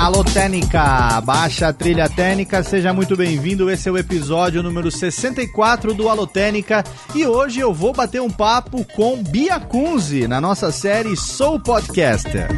Alô Técnica, baixa a trilha técnica, seja muito bem-vindo. Esse é o episódio número 64 do Alô Técnica e hoje eu vou bater um papo com Bia Kunze na nossa série Sou Podcaster.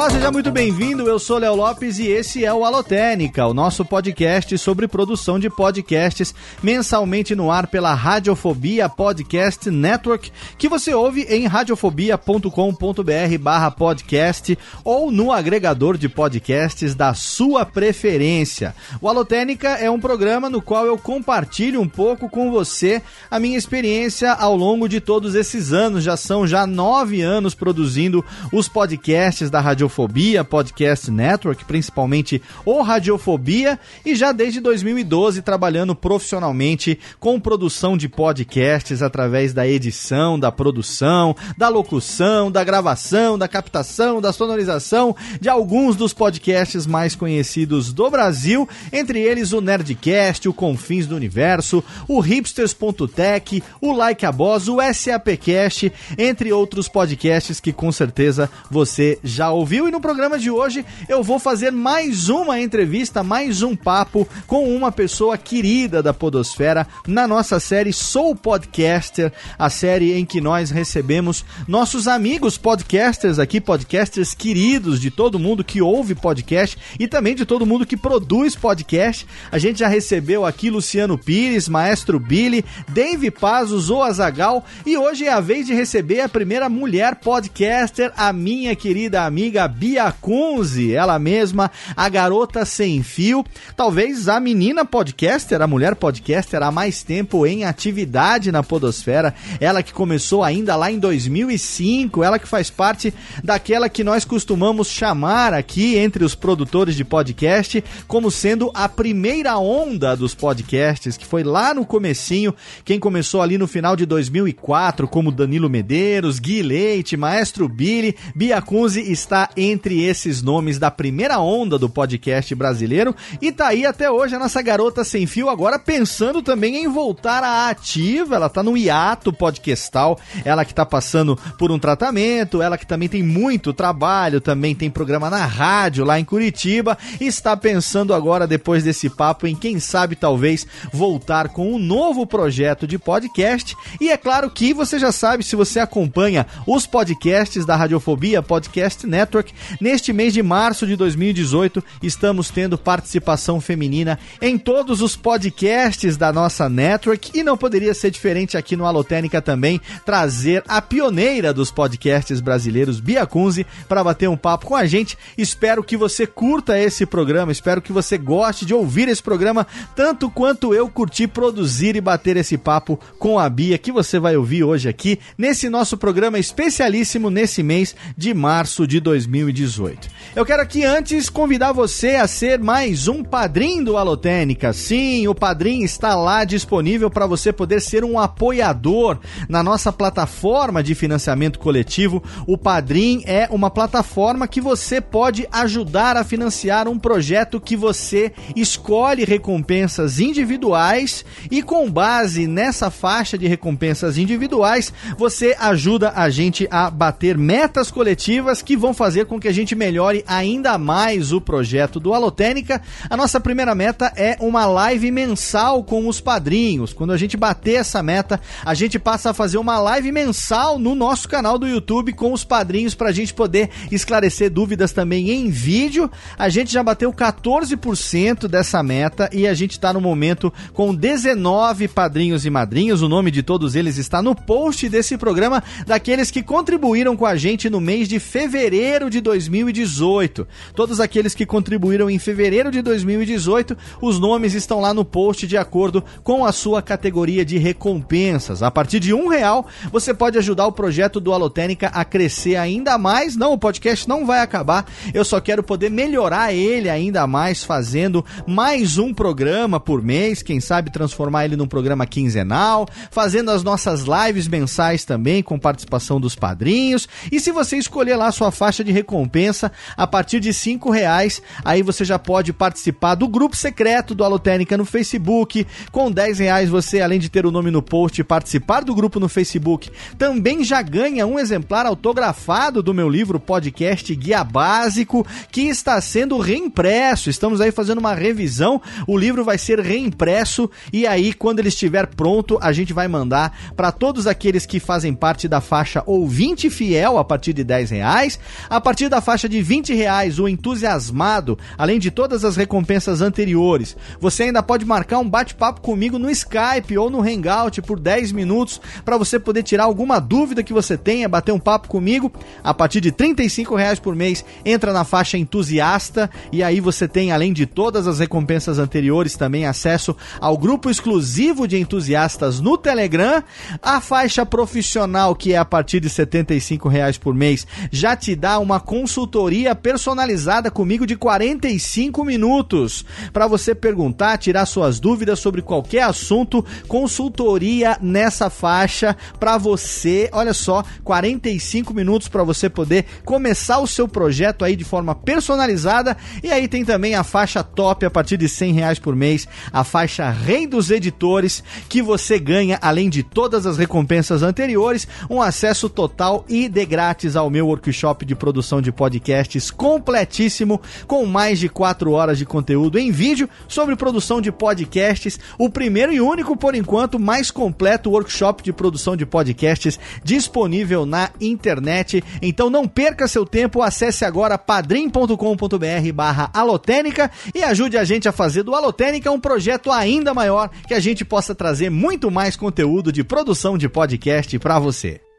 Olá, seja muito bem-vindo. Eu sou Léo Lopes e esse é o Alotênica, o nosso podcast sobre produção de podcasts mensalmente no ar pela Radiofobia Podcast Network, que você ouve em radiofobia.com.br/podcast ou no agregador de podcasts da sua preferência. O Alotênica é um programa no qual eu compartilho um pouco com você a minha experiência ao longo de todos esses anos. Já são já nove anos produzindo os podcasts da Radiofobia Radiofobia Podcast Network, principalmente o Radiofobia, e já desde 2012 trabalhando profissionalmente com produção de podcasts através da edição, da produção, da locução, da gravação, da captação, da sonorização de alguns dos podcasts mais conhecidos do Brasil, entre eles o Nerdcast, o Confins do Universo, o Hipsters.tech, o Like a Boss, o SAPcast, entre outros podcasts que com certeza você já ouviu e no programa de hoje eu vou fazer mais uma entrevista, mais um papo com uma pessoa querida da Podosfera na nossa série Sou Podcaster, a série em que nós recebemos nossos amigos podcasters aqui, podcasters queridos de todo mundo que ouve podcast e também de todo mundo que produz podcast. A gente já recebeu aqui Luciano Pires, Maestro Billy, Dave Paz, o Zoazagal e hoje é a vez de receber a primeira mulher podcaster, a minha querida amiga Bia Kunze, ela mesma, a garota sem fio, talvez a menina podcaster, a mulher podcaster há mais tempo em atividade na podosfera, ela que começou ainda lá em 2005, ela que faz parte daquela que nós costumamos chamar aqui entre os produtores de podcast como sendo a primeira onda dos podcasts, que foi lá no comecinho, quem começou ali no final de 2004, como Danilo Medeiros, Gui Leite, Maestro Billy, Bia Kunze está entre esses nomes da primeira onda do podcast brasileiro. E tá aí até hoje a nossa garota sem fio agora pensando também em voltar à ativa, ela tá no hiato podcastal, ela que tá passando por um tratamento, ela que também tem muito trabalho, também tem programa na rádio lá em Curitiba, está pensando agora depois desse papo em quem sabe talvez voltar com um novo projeto de podcast. E é claro que você já sabe se você acompanha os podcasts da Radiofobia Podcast Network Neste mês de março de 2018, estamos tendo participação feminina em todos os podcasts da nossa network e não poderia ser diferente aqui no Alotênica também, trazer a pioneira dos podcasts brasileiros, Bia Kunze, para bater um papo com a gente. Espero que você curta esse programa, espero que você goste de ouvir esse programa tanto quanto eu curti produzir e bater esse papo com a Bia, que você vai ouvir hoje aqui nesse nosso programa especialíssimo nesse mês de março de 2018. 2018. Eu quero aqui antes convidar você a ser mais um padrinho do Alotênica. Sim, o padrinho está lá disponível para você poder ser um apoiador na nossa plataforma de financiamento coletivo. O Padrim é uma plataforma que você pode ajudar a financiar um projeto que você escolhe recompensas individuais e com base nessa faixa de recompensas individuais, você ajuda a gente a bater metas coletivas que vão fazer com que a gente melhore ainda mais o projeto do Alotênica, a nossa primeira meta é uma live mensal com os padrinhos. Quando a gente bater essa meta, a gente passa a fazer uma live mensal no nosso canal do YouTube com os padrinhos para a gente poder esclarecer dúvidas também em vídeo. A gente já bateu 14% dessa meta e a gente está no momento com 19 padrinhos e madrinhas. O nome de todos eles está no post desse programa, daqueles que contribuíram com a gente no mês de fevereiro de de 2018. Todos aqueles que contribuíram em fevereiro de 2018, os nomes estão lá no post de acordo com a sua categoria de recompensas. A partir de um real, você pode ajudar o projeto do Alotênica a crescer ainda mais. Não, o podcast não vai acabar. Eu só quero poder melhorar ele ainda mais, fazendo mais um programa por mês. Quem sabe transformar ele num programa quinzenal, fazendo as nossas lives mensais também, com participação dos padrinhos. E se você escolher lá a sua faixa de recompensa, a partir de cinco reais, aí você já pode participar do grupo secreto do Alotênica no Facebook. Com 10 reais você, além de ter o nome no post e participar do grupo no Facebook, também já ganha um exemplar autografado do meu livro podcast Guia Básico, que está sendo reimpresso. Estamos aí fazendo uma revisão. O livro vai ser reimpresso e aí quando ele estiver pronto, a gente vai mandar para todos aqueles que fazem parte da faixa ouvinte fiel a partir de 10 reais. A partir da faixa de 20 reais, o entusiasmado, além de todas as recompensas anteriores, você ainda pode marcar um bate-papo comigo no Skype ou no Hangout por 10 minutos para você poder tirar alguma dúvida que você tenha, bater um papo comigo. A partir de 35 reais por mês, entra na faixa entusiasta e aí você tem, além de todas as recompensas anteriores, também acesso ao grupo exclusivo de entusiastas no Telegram. A faixa profissional, que é a partir de 75 reais por mês, já te dá uma consultoria personalizada comigo de 45 minutos para você perguntar, tirar suas dúvidas sobre qualquer assunto. Consultoria nessa faixa para você. Olha só, 45 minutos para você poder começar o seu projeto aí de forma personalizada. E aí tem também a faixa top a partir de 100 reais por mês, a faixa Rei dos Editores, que você ganha, além de todas as recompensas anteriores, um acesso total e de grátis ao meu workshop de produção de podcasts completíssimo, com mais de 4 horas de conteúdo em vídeo sobre produção de podcasts, o primeiro e único, por enquanto, mais completo workshop de produção de podcasts disponível na internet. Então não perca seu tempo, acesse agora padrim.com.br barra alotênica e ajude a gente a fazer do Alotênica um projeto ainda maior, que a gente possa trazer muito mais conteúdo de produção de podcast para você.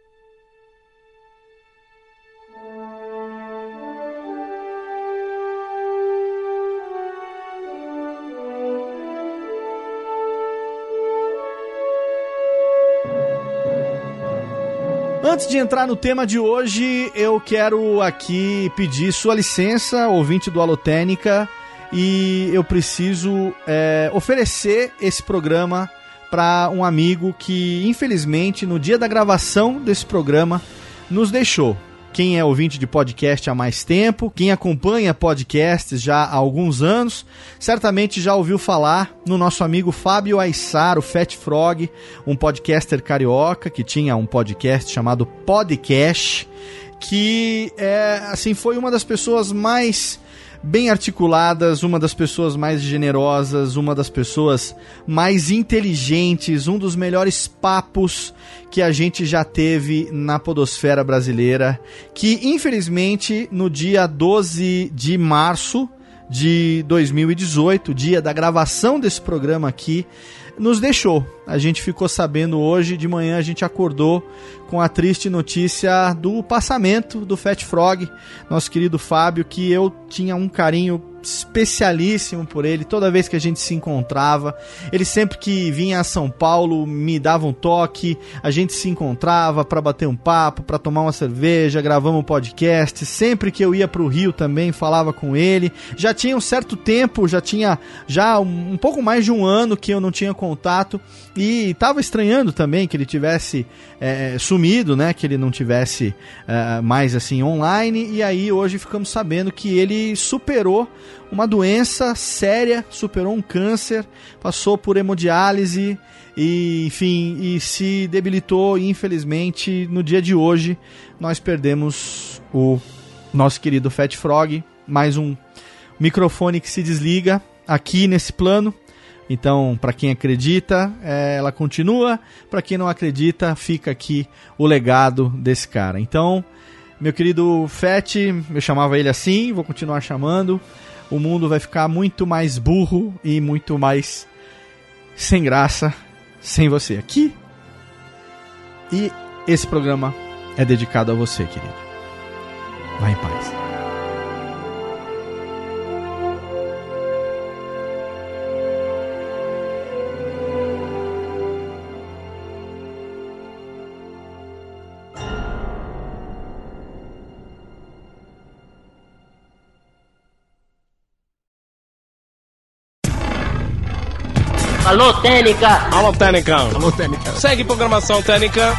Antes de entrar no tema de hoje, eu quero aqui pedir sua licença, ouvinte do Alotênica, e eu preciso é, oferecer esse programa para um amigo que, infelizmente, no dia da gravação desse programa, nos deixou. Quem é ouvinte de podcast há mais tempo, quem acompanha podcasts já há alguns anos, certamente já ouviu falar no nosso amigo Fábio Aissar, o Fat Frog, um podcaster carioca que tinha um podcast chamado Podcast, que é assim foi uma das pessoas mais bem articuladas, uma das pessoas mais generosas, uma das pessoas mais inteligentes, um dos melhores papos que a gente já teve na podosfera brasileira, que infelizmente no dia 12 de março de 2018, dia da gravação desse programa aqui, nos deixou. A gente ficou sabendo hoje de manhã, a gente acordou com a triste notícia do passamento do Fat Frog, nosso querido Fábio, que eu tinha um carinho especialíssimo por ele toda vez que a gente se encontrava. Ele sempre que vinha a São Paulo me dava um toque, a gente se encontrava para bater um papo, para tomar uma cerveja, gravamos um podcast. Sempre que eu ia para o Rio também falava com ele. Já tinha um certo tempo, já tinha já um, pouco mais de um ano que eu não tinha contato e estava estranhando também que ele tivesse é, sumido, né? Que ele não tivesse é, mais assim online. E aí hoje ficamos sabendo que ele superou uma doença séria, superou um câncer, passou por hemodiálise e, enfim, e se debilitou. E infelizmente, no dia de hoje, nós perdemos o nosso querido Fat Frog. Mais um microfone que se desliga aqui nesse plano. Então, para quem acredita, é, ela continua. Para quem não acredita, fica aqui o legado desse cara. Então, meu querido Fett, eu chamava ele assim, vou continuar chamando. O mundo vai ficar muito mais burro e muito mais sem graça sem você aqui. E esse programa é dedicado a você, querido. Vá em paz. Alô, Técnica! Alô, Técnica! Alô, Técnica! Segue programação Técnica!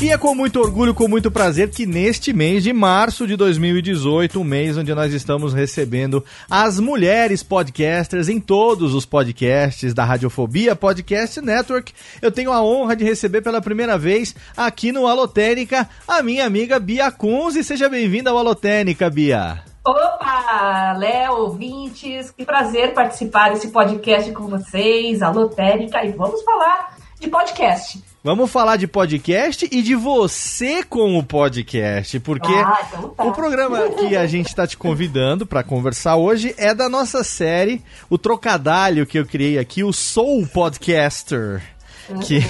E é com muito orgulho, com muito prazer que neste mês de março de 2018, um mês onde nós estamos recebendo as mulheres podcasters em todos os podcasts da Radiofobia Podcast Network, eu tenho a honra de receber pela primeira vez aqui no Alotênica a minha amiga Bia Kunze. Seja bem-vinda ao Alotênica, Bia. Opa, Léo, ouvintes, que prazer participar desse podcast com vocês, Alotênica, e vamos falar de podcast. Vamos falar de podcast e de você com o podcast, porque ah, então tá. o programa que a gente está te convidando para conversar hoje é da nossa série, o trocadilho que eu criei aqui, o Soul Podcaster que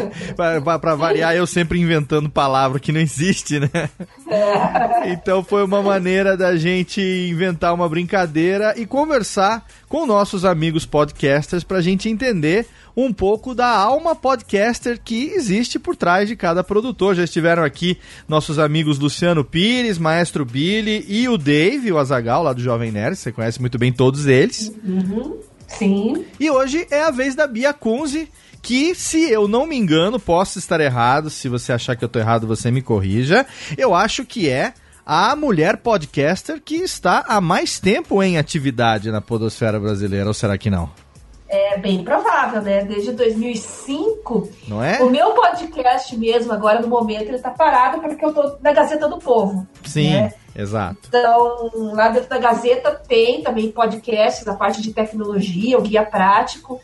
para variar eu sempre inventando palavra que não existe, né? É. Então foi uma maneira da gente inventar uma brincadeira e conversar com nossos amigos podcasters para a gente entender um pouco da alma podcaster que existe por trás de cada produtor. Já estiveram aqui nossos amigos Luciano Pires, Maestro Billy e o Dave, o Azagal, lá do Jovem Nerd. Você conhece muito bem todos eles. Uhum. Sim. E hoje é a vez da Bia Kunze, que, se eu não me engano, posso estar errado. Se você achar que eu estou errado, você me corrija. Eu acho que é a mulher podcaster que está há mais tempo em atividade na podosfera brasileira, ou será que não? É bem provável, né? Desde 2005. Não é? O meu podcast mesmo, agora no momento, ele tá parado porque eu tô na Gazeta do Povo. Sim, né? exato. Então, lá dentro da Gazeta tem também podcasts, a parte de tecnologia, o guia prático.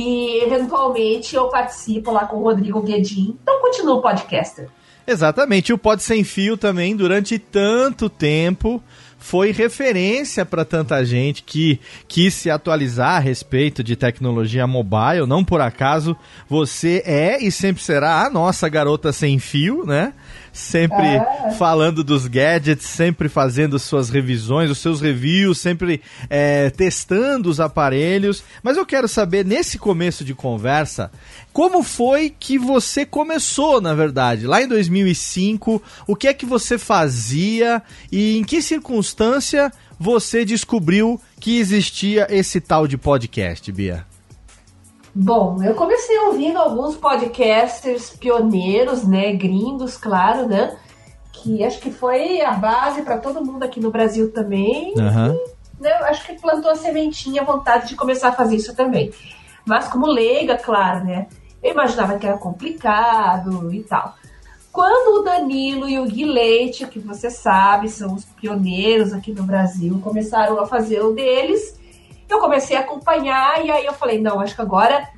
E eventualmente eu participo lá com o Rodrigo Guedin. Então continuo podcaster. Exatamente. O Pod Sem Fio também, durante tanto tempo, foi referência para tanta gente que quis se atualizar a respeito de tecnologia mobile. Não por acaso você é e sempre será a nossa garota sem fio, né? Sempre é. falando dos gadgets, sempre fazendo suas revisões, os seus reviews, sempre é, testando os aparelhos. Mas eu quero saber, nesse começo de conversa, como foi que você começou, na verdade? Lá em 2005, o que é que você fazia e em que circunstância você descobriu que existia esse tal de podcast, Bia? Bom, eu comecei ouvindo alguns podcasters pioneiros, né, gringos, claro, né, que acho que foi a base para todo mundo aqui no Brasil também. Uhum. E, né, acho que plantou a sementinha, a vontade de começar a fazer isso também. Mas como leiga, claro, né, eu imaginava que era complicado e tal. Quando o Danilo e o Gui Leite, que você sabe, são os pioneiros aqui no Brasil, começaram a fazer o deles, eu comecei a acompanhar e aí eu falei, não, acho que agora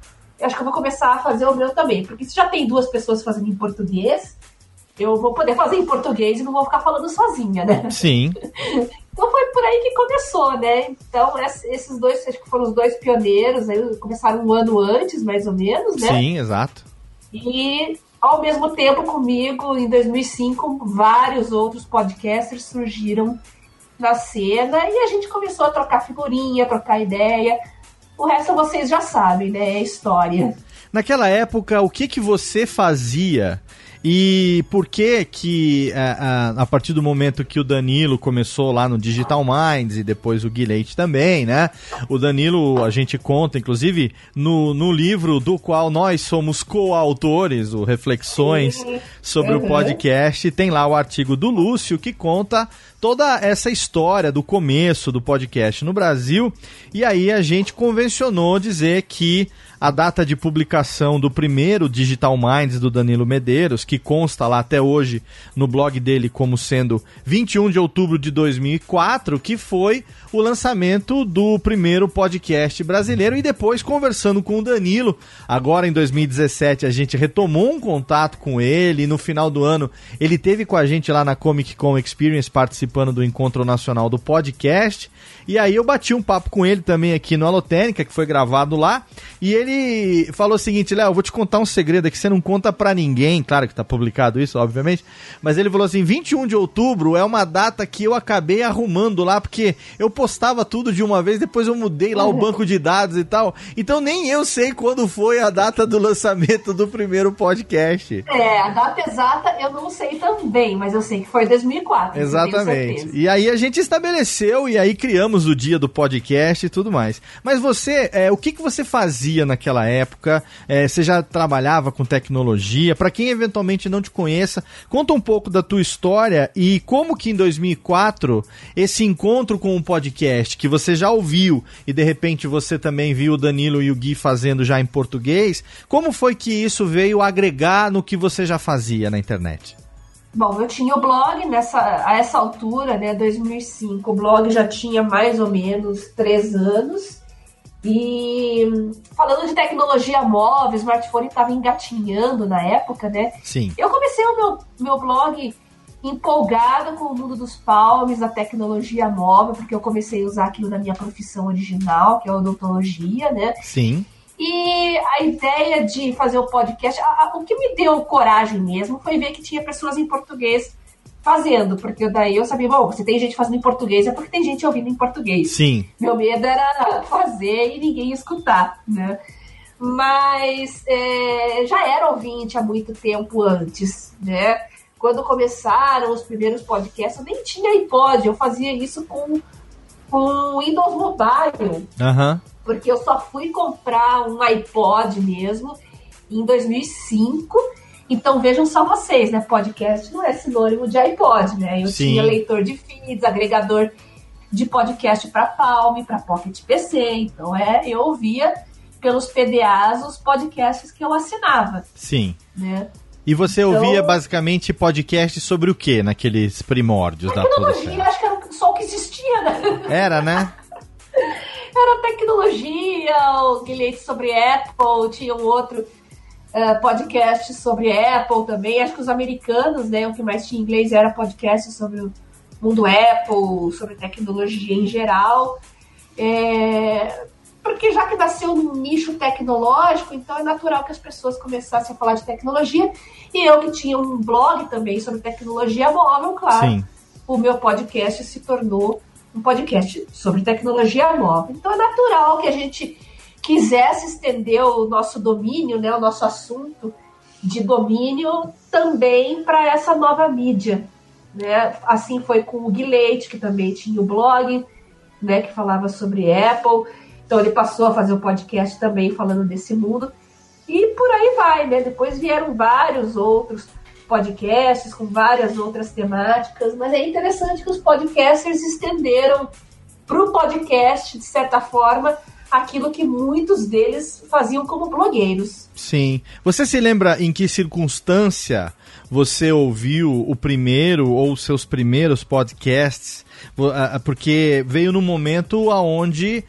acho que eu vou começar a fazer o meu também. Porque se já tem duas pessoas fazendo em português, eu vou poder fazer em português e não vou ficar falando sozinha, né? Sim. então foi por aí que começou, né? Então esses dois, acho que foram os dois pioneiros, aí começaram um ano antes, mais ou menos, né? Sim, exato. E ao mesmo tempo comigo, em 2005, vários outros podcasters surgiram na cena e a gente começou a trocar figurinha, trocar ideia. O resto vocês já sabem, né? É história. Naquela época, o que que você fazia e por que que a, a, a, partir do momento que o Danilo começou lá no Digital Minds e depois o Guilherme também, né? O Danilo, a gente conta, inclusive, no, no livro do qual nós somos coautores, o Reflexões sobre uhum. o podcast, tem lá o artigo do Lúcio que conta toda essa história do começo do podcast no Brasil. E aí a gente convencionou dizer que a data de publicação do primeiro Digital Minds do Danilo Medeiros, que consta lá até hoje no blog dele como sendo 21 de outubro de 2004, que foi o lançamento do primeiro podcast brasileiro e depois conversando com o Danilo, agora em 2017 a gente retomou um contato com ele e no final do ano ele teve com a gente lá na Comic Con Experience participando do encontro nacional do podcast. E aí eu bati um papo com ele também aqui no Alotênica, que foi gravado lá, e ele falou o seguinte, Léo, vou te contar um segredo aqui, você não conta para ninguém, claro que tá publicado isso, obviamente. Mas ele falou assim: 21 de outubro é uma data que eu acabei arrumando lá, porque eu postava tudo de uma vez, depois eu mudei lá o banco de dados e tal. Então nem eu sei quando foi a data do lançamento do primeiro podcast. É, a data exata eu não sei também, mas eu sei que foi 2004. Exatamente. E aí a gente estabeleceu e aí criamos o dia do podcast e tudo mais. Mas você, é, o que, que você fazia naquela época? É, você já trabalhava com tecnologia? Para quem eventualmente não te conheça, conta um pouco da tua história e como que em 2004 esse encontro com o podcast que você já ouviu e de repente você também viu o Danilo e o Gui fazendo já em português, como foi que isso veio agregar no que você já fazia na internet? Bom, eu tinha o blog nessa, a essa altura, né, 2005. O blog já tinha mais ou menos três anos. E falando de tecnologia móvel, smartphone estava engatinhando na época, né? Sim. Eu comecei o meu, meu blog empolgada com o mundo dos palmes, da tecnologia móvel, porque eu comecei a usar aquilo na minha profissão original, que é a odontologia, né? Sim. E a ideia de fazer o podcast, a, a, o que me deu coragem mesmo foi ver que tinha pessoas em português fazendo, porque daí eu sabia, bom, se tem gente fazendo em português é porque tem gente ouvindo em português. Sim. Meu medo era fazer e ninguém escutar, né? Mas é, já era ouvinte há muito tempo antes, né? Quando começaram os primeiros podcasts, eu nem tinha iPod, eu fazia isso com, com Windows Mobile. Uhum porque eu só fui comprar um iPod mesmo em 2005. Então vejam só vocês, né? Podcast não é sinônimo de iPod, né? Eu Sim. tinha leitor de feeds, agregador de podcast para Palm, para Pocket PC. Então é, eu ouvia pelos PDAs os podcasts que eu assinava. Sim. Né? E você então, ouvia basicamente podcast sobre o que naqueles primórdios da tecnologia, acho que era só o que existia, né? Era, né? era tecnologia, o Guilherme sobre Apple, tinha um outro uh, podcast sobre Apple também. Acho que os americanos, né, o que mais tinha em inglês era podcast sobre o mundo Apple, sobre tecnologia em geral. É, porque já que nasceu num nicho tecnológico, então é natural que as pessoas começassem a falar de tecnologia. E eu que tinha um blog também sobre tecnologia móvel, claro, Sim. o meu podcast se tornou um podcast sobre tecnologia móvel. Então é natural que a gente quisesse estender o nosso domínio, né, o nosso assunto de domínio também para essa nova mídia. Né? Assim foi com o Guilherme, que também tinha o blog, né, que falava sobre Apple. Então ele passou a fazer um podcast também falando desse mundo. E por aí vai, né? Depois vieram vários outros podcasts com várias outras temáticas, mas é interessante que os podcasters estenderam para o podcast, de certa forma, aquilo que muitos deles faziam como blogueiros. Sim. Você se lembra em que circunstância você ouviu o primeiro ou seus primeiros podcasts? Porque veio no momento aonde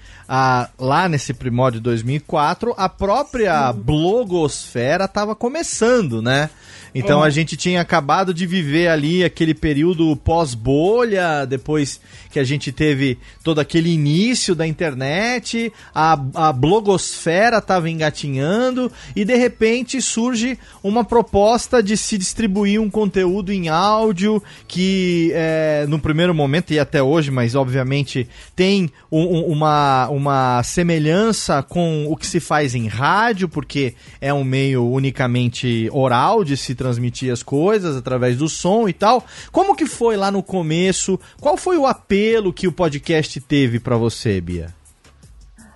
lá nesse primórdio de 2004 a própria blogosfera estava começando, né? Então é. a gente tinha acabado de viver ali aquele período pós-bolha, depois que a gente teve todo aquele início da internet, a, a blogosfera estava engatinhando e de repente surge uma proposta de se distribuir um conteúdo em áudio que é, no primeiro momento e até hoje, mas obviamente tem um, uma, uma semelhança com o que se faz em rádio, porque é um meio unicamente oral de se transmitir as coisas através do som e tal. Como que foi lá no começo? Qual foi o apelo que o podcast teve para você, Bia?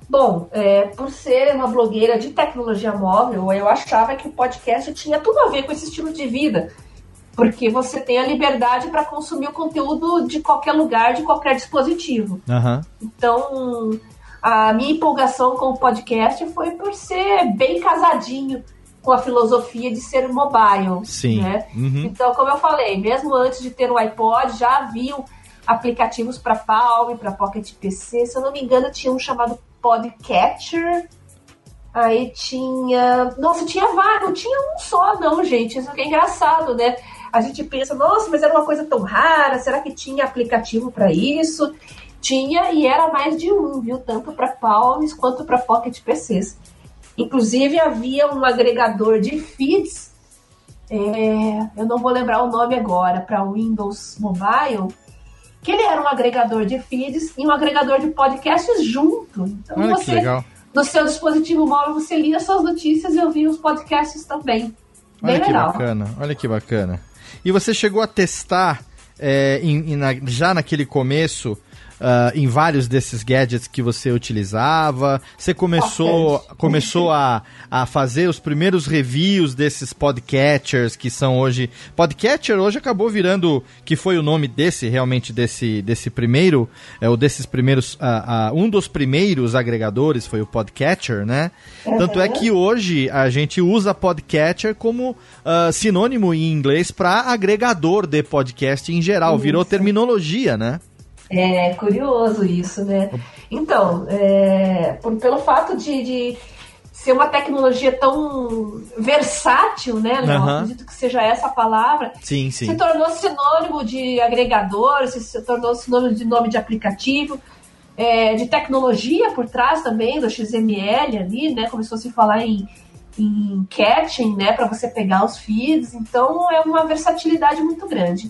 Bom, é, por ser uma blogueira de tecnologia móvel, eu achava que o podcast tinha tudo a ver com esse estilo de vida. Porque você tem a liberdade para consumir o conteúdo de qualquer lugar, de qualquer dispositivo. Uhum. Então, a minha empolgação com o podcast foi por ser bem casadinho com a filosofia de ser mobile. Sim. Né? Uhum. Então, como eu falei, mesmo antes de ter o iPod, já haviam aplicativos para Palm, para Pocket PC. Se eu não me engano, tinha um chamado Podcatcher. Aí tinha. Nossa, tinha vários, não tinha um só, não, gente. Isso que é engraçado, né? A gente pensa, nossa, mas era uma coisa tão rara, será que tinha aplicativo para isso? Tinha e era mais de um, viu? Tanto para Palms quanto para Pocket PCs. Inclusive havia um agregador de feeds é, eu não vou lembrar o nome agora, para Windows Mobile, que ele era um agregador de feeds e um agregador de podcasts junto. Então Olha você, legal. no seu dispositivo móvel, você lia suas notícias e ouvia os podcasts também. Bem Olha que legal. bacana, olha que bacana. E você chegou a testar é, em- em na- já naquele começo ah, em vários desses gadgets que você utilizava? Você começou, começou a, a fazer os primeiros reviews desses podcatchers que são hoje. Podcatcher hoje acabou virando, que foi o nome desse, realmente, desse, desse primeiro, é, ou desses primeiros. ah, ah, um dos primeiros agregadores foi o Podcatcher, né? Tanto é que hoje a gente usa podcatcher como sinônimo em inglês para agregador de podcast em geral. Virou terminologia, né? É curioso isso, né? Então, é, por- pelo fato de, de ser uma tecnologia tão versátil, né? Léo? Aham. Acredito que seja essa a palavra. Sim, Se sim. tornou sinônimo de agregador, se, se tornou sinônimo de nome de aplicativo, é, de tecnologia por trás também, do XML ali, né? Começou a se falar em, em catching, né? Para você pegar os feeds. Então, é uma versatilidade muito grande.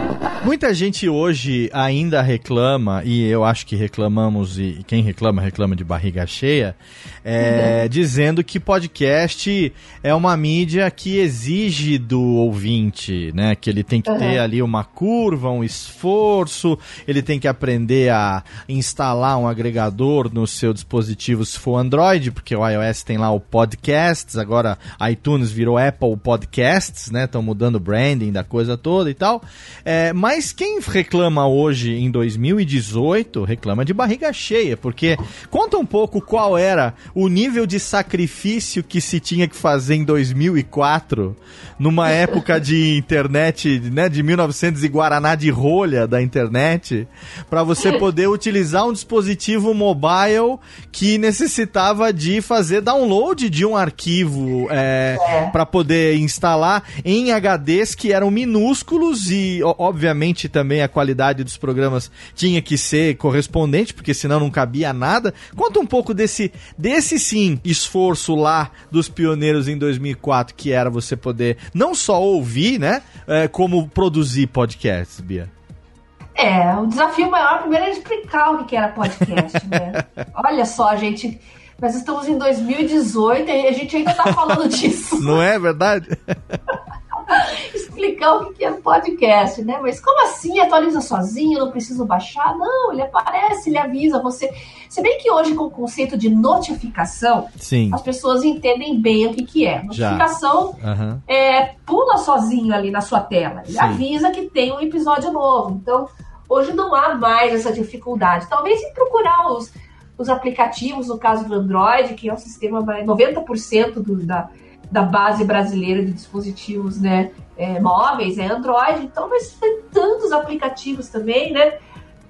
Muita gente hoje ainda reclama, e eu acho que reclamamos, e quem reclama, reclama de barriga cheia, é, dizendo que podcast é uma mídia que exige do ouvinte, né? Que ele tem que ter Uhum. ali uma curva, um esforço, ele tem que aprender a instalar um agregador no seu dispositivo se for Android, porque o iOS tem lá o Podcasts, agora iTunes virou Apple Podcasts, né? Estão mudando o branding da coisa toda e tal. É, mas quem reclama hoje em 2018 reclama de barriga cheia, porque conta um pouco qual era o nível de sacrifício que se tinha que fazer em 2004, numa época de internet, né, de 1900 e Guaraná de rolha da internet, para você poder utilizar um dispositivo mobile que necessitava de fazer download de um arquivo é, para poder instalar em HDs que eram minúsculos e, o- obviamente, também a qualidade dos programas tinha que ser correspondente, porque senão não cabia nada. Conta um pouco desse, desse sim, esforço lá dos pioneiros em 2004, que era você poder não só ouvir, né, é, como produzir podcasts, Bia. É, o desafio maior primeiro é explicar o que que era podcast, né? Olha só, gente, nós estamos em 2018 e a gente ainda tá falando disso. Não é verdade? explicar o que é podcast, né? Mas como assim? Atualiza sozinho, não preciso baixar? Não, ele aparece, ele avisa você. Se bem que hoje, com o conceito de notificação, Sim. as pessoas entendem bem o que, que é. Notificação Aham. é, pula sozinho ali na sua tela. Ele Sim. avisa que tem um episódio novo. Então, hoje não há mais essa dificuldade. Talvez se procurar os, os aplicativos, no caso do Android, que é um sistema mais 90% do, da, da base brasileira de dispositivos né, é, móveis, é Android. Então, mas tem tantos aplicativos também, né?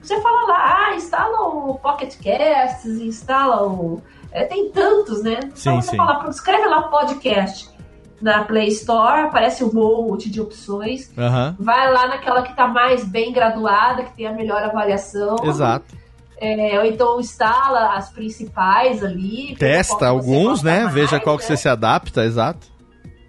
Você fala lá, ah, instala o Pocket Casts, instala o. é, tem tantos, né? Sim, então você sim. fala, escreve lá podcast na Play Store, aparece um monte de opções. Aham. Vai lá naquela que tá mais bem graduada, que tem a melhor avaliação. Exato. É, ou então instala as principais ali. Testa que alguns, né? mais, Veja qual que né? você se adapta, exato.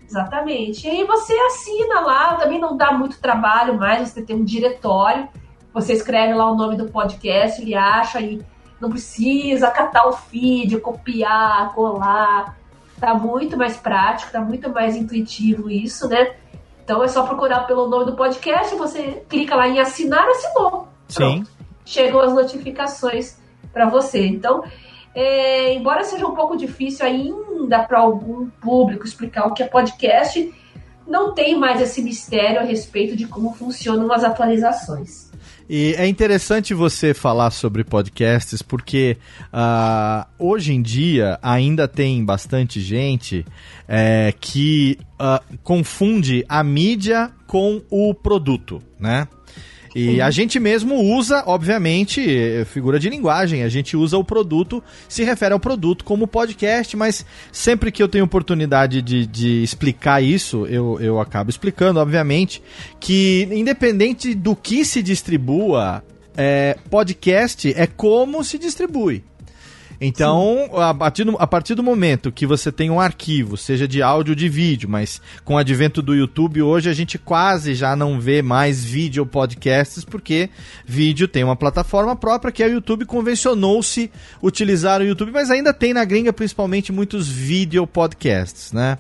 Exatamente. E aí você assina lá, também não dá muito trabalho mais, você tem um diretório, você escreve lá o nome do podcast, ele acha e não precisa catar o feed, copiar, colar. Tá muito mais prático, tá muito mais intuitivo isso, né? Então é só procurar pelo nome do podcast, você clica lá em assinar, assinou. Sim. Chegam as notificações para você. Então, é, embora seja um pouco difícil ainda para algum público explicar o que é podcast, não tem mais esse mistério a respeito de como funcionam as atualizações. E é interessante você falar sobre podcasts porque ah, hoje em dia ainda tem bastante gente é, que ah, confunde a mídia com o produto, né? E a gente mesmo usa, obviamente, eh, figura de linguagem, a gente usa o produto, se refere ao produto como podcast, mas sempre que eu tenho oportunidade de, de explicar isso, eu, eu acabo explicando, obviamente, que independente do que se distribua, é, podcast é como se distribui. Então, a partir, do, a partir do momento que você tem um arquivo, seja de áudio ou de vídeo, mas com o advento do YouTube, hoje a gente quase já não vê mais vídeo podcasts, porque vídeo tem uma plataforma própria que é o YouTube. Convencionou-se utilizar o YouTube, mas ainda tem na gringa principalmente muitos vídeo podcasts, né?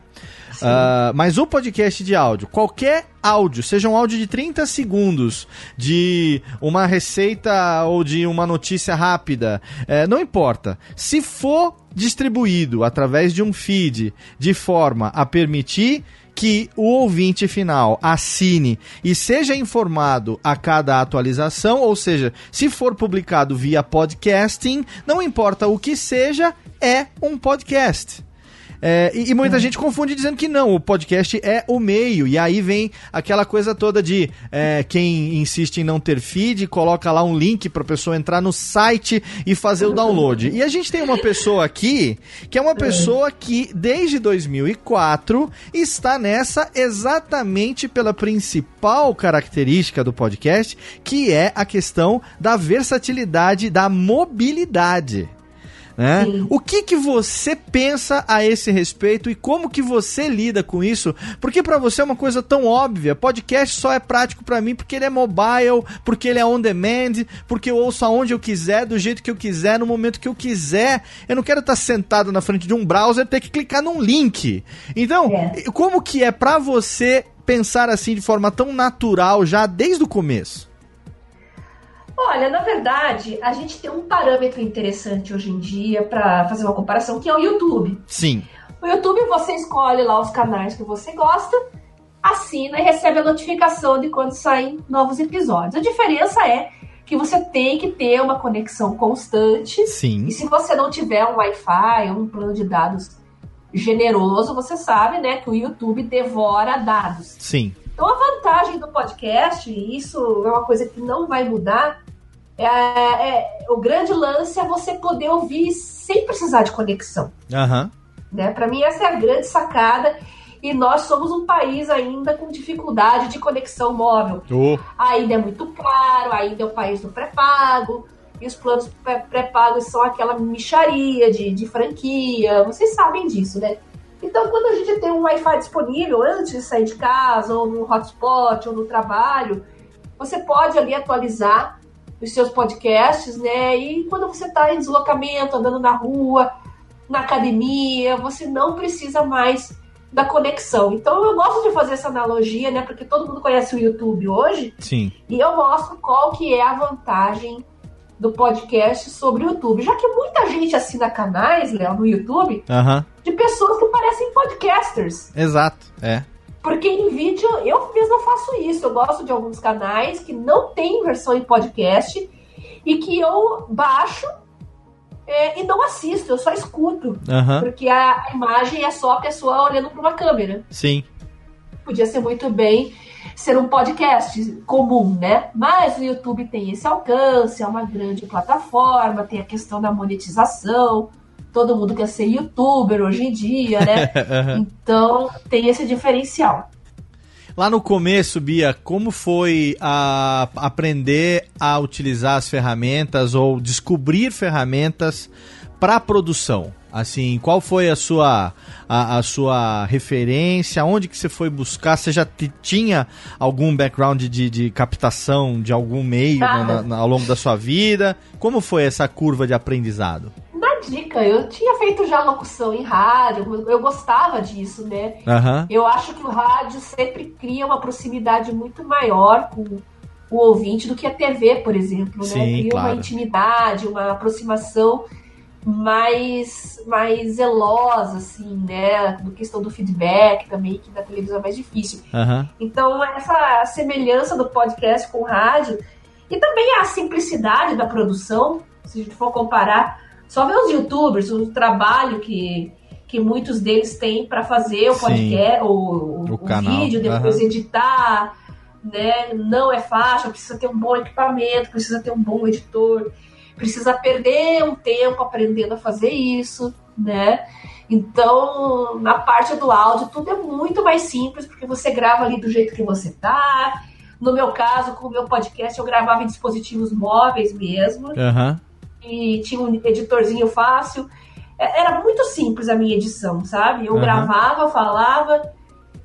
Uh, mas o podcast de áudio, qualquer áudio, seja um áudio de 30 segundos, de uma receita ou de uma notícia rápida, é, não importa. Se for distribuído através de um feed de forma a permitir que o ouvinte final assine e seja informado a cada atualização, ou seja, se for publicado via podcasting, não importa o que seja, é um podcast. É, e, e, muita é. gente confunde dizendo que não, o podcast é o meio. E aí vem aquela coisa toda de é, quem insiste em não ter feed, coloca lá um link para a pessoa entrar no site e fazer o download. E a gente tem uma pessoa aqui que é uma pessoa que desde 2004 está nessa exatamente pela principal característica do podcast, que é a questão da versatilidade, da mobilidade. Né? O que que você pensa a esse respeito e como que você lida com isso? Porque para você é uma coisa tão óbvia. Podcast só é prático para mim porque ele é mobile, porque ele é on demand, porque eu ouço aonde eu quiser, do jeito que eu quiser, no momento que eu quiser. Eu não quero estar sentado na frente de um browser ter que clicar num link. Então, é. como que é para você pensar assim de forma tão natural já desde o começo? Olha, na verdade, a gente tem um parâmetro interessante hoje em dia para fazer uma comparação, que é o YouTube. Sim. O YouTube você escolhe lá os canais que você gosta, assina e recebe a notificação de quando saem novos episódios. A diferença é que você tem que ter uma conexão constante. Sim. E se você não tiver um Wi-Fi ou um plano de dados generoso, você sabe, né, que o YouTube devora dados. Sim. Então a vantagem do podcast, e isso é uma coisa que não vai mudar, é, é, o grande lance é você poder ouvir sem precisar de conexão. Uhum. Né? Para mim, essa é a grande sacada. E nós somos um país ainda com dificuldade de conexão móvel. Oh. Ainda é muito caro, ainda é o país do pré-pago. E os planos pré-pagos são aquela micharia de, de franquia. Vocês sabem disso, né? Então, quando a gente tem um Wi-Fi disponível antes de sair de casa, ou no hotspot, ou no trabalho, você pode ali atualizar os seus podcasts, né? E quando você está em deslocamento, andando na rua, na academia, você não precisa mais da conexão. Então eu gosto de fazer essa analogia, né? Porque todo mundo conhece o YouTube hoje. Sim. E eu mostro qual que é a vantagem do podcast sobre o YouTube. Já que muita gente assina canais, Léo, no YouTube, uhum. de pessoas que parecem podcasters. Exato, é. Porque em vídeo eu mesmo faço isso. Eu gosto de alguns canais que não tem versão em podcast e que eu baixo é, e não assisto, eu só escuto. Uhum. Porque a imagem é só a pessoa olhando para uma câmera. Sim. Podia ser muito bem ser um podcast comum, né? Mas o YouTube tem esse alcance, é uma grande plataforma, tem a questão da monetização todo mundo quer ser youtuber hoje em dia, né? Então tem esse diferencial. Lá no começo, Bia, como foi a aprender a utilizar as ferramentas ou descobrir ferramentas para produção? Assim, qual foi a sua a, a, sua referência? Onde que você foi buscar? Você já tinha algum background de, de captação de algum meio na, na, ao longo da sua vida? Como foi essa curva de aprendizado? dica. Eu tinha feito já locução em rádio, eu gostava disso, né? Uhum. Eu acho que o rádio sempre cria uma proximidade muito maior com o ouvinte do que a TV, por exemplo, Sim, né? Cria claro. uma intimidade, uma aproximação mais mais zelosa, assim, né? Do questão do feedback também, que na televisão é mais difícil. Uhum. Então, essa semelhança do podcast com o rádio e também a simplicidade da produção, se a gente for comparar só ver os youtubers, o trabalho que, que muitos deles têm para fazer o podcast, o, o, o, o vídeo, depois uhum. editar, né? Não é fácil, precisa ter um bom equipamento, precisa ter um bom editor, precisa perder um tempo aprendendo a fazer isso, né? Então, na parte do áudio, tudo é muito mais simples, porque você grava ali do jeito que você tá. No meu caso, com o meu podcast, eu gravava em dispositivos móveis mesmo. Uhum. e tinha um editorzinho fácil. É, era muito simples a minha edição, sabe? Eu uhum. gravava, falava,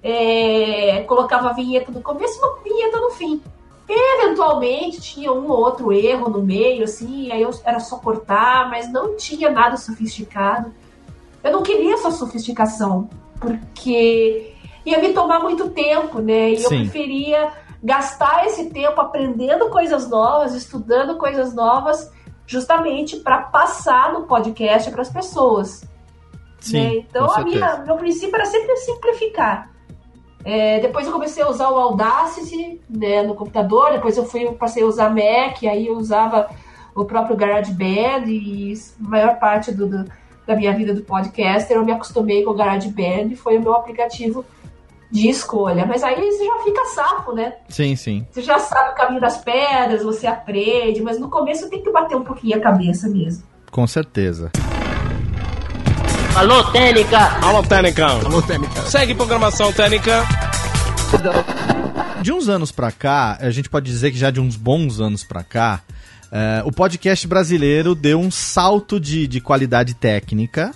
é, colocava a vinheta no começo e uma vinheta no fim. Eventualmente tinha um ou outro erro no meio, assim, aí eu, era só cortar, mas não tinha nada sofisticado. Eu não queria essa sofisticação, porque ia me tomar muito tempo, né? E Sim. eu preferia gastar esse tempo aprendendo coisas novas, estudando coisas novas, justamente para passar no podcast para as pessoas. Sim, né? Então, a minha, meu princípio era sempre simplificar. É, depois eu comecei a usar o Audacity né, no computador, depois eu fui, passei a usar Mac, aí eu usava o próprio GarageBand e a maior parte do, do, da minha vida do podcaster eu me acostumei com o GarageBand, foi o meu aplicativo de escolha. Mas aí você já fica safo, né? Sim, sim. Você já sabe o caminho das pedras, você aprende, mas no começo tem que bater um pouquinho a cabeça mesmo. Com certeza. Alô, Técnica! Alô, Técnica! Alô, Técnica! Segue programação Técnica. De uns anos pra cá, a gente pode dizer que já de uns bons anos pra cá, é, o podcast brasileiro deu um salto de, de qualidade técnica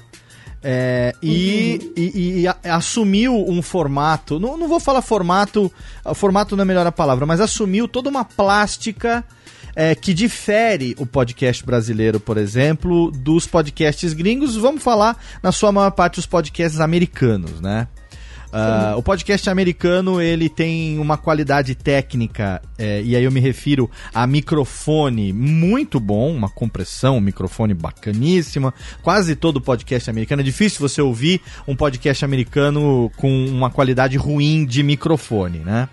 é, e, uhum. e, e, assumiu um formato, não, não vou falar formato, formato não é a melhor a palavra, mas assumiu toda uma plástica é, que difere o podcast brasileiro, por exemplo, dos podcasts gringos. Vamos falar, na sua maior parte, os podcasts americanos, né? Uh, o podcast americano ele tem uma qualidade técnica, é, e aí eu me refiro a microfone muito bom, uma compressão, um microfone bacaníssima. Quase todo podcast americano é difícil você ouvir um podcast americano com uma qualidade ruim de microfone, né?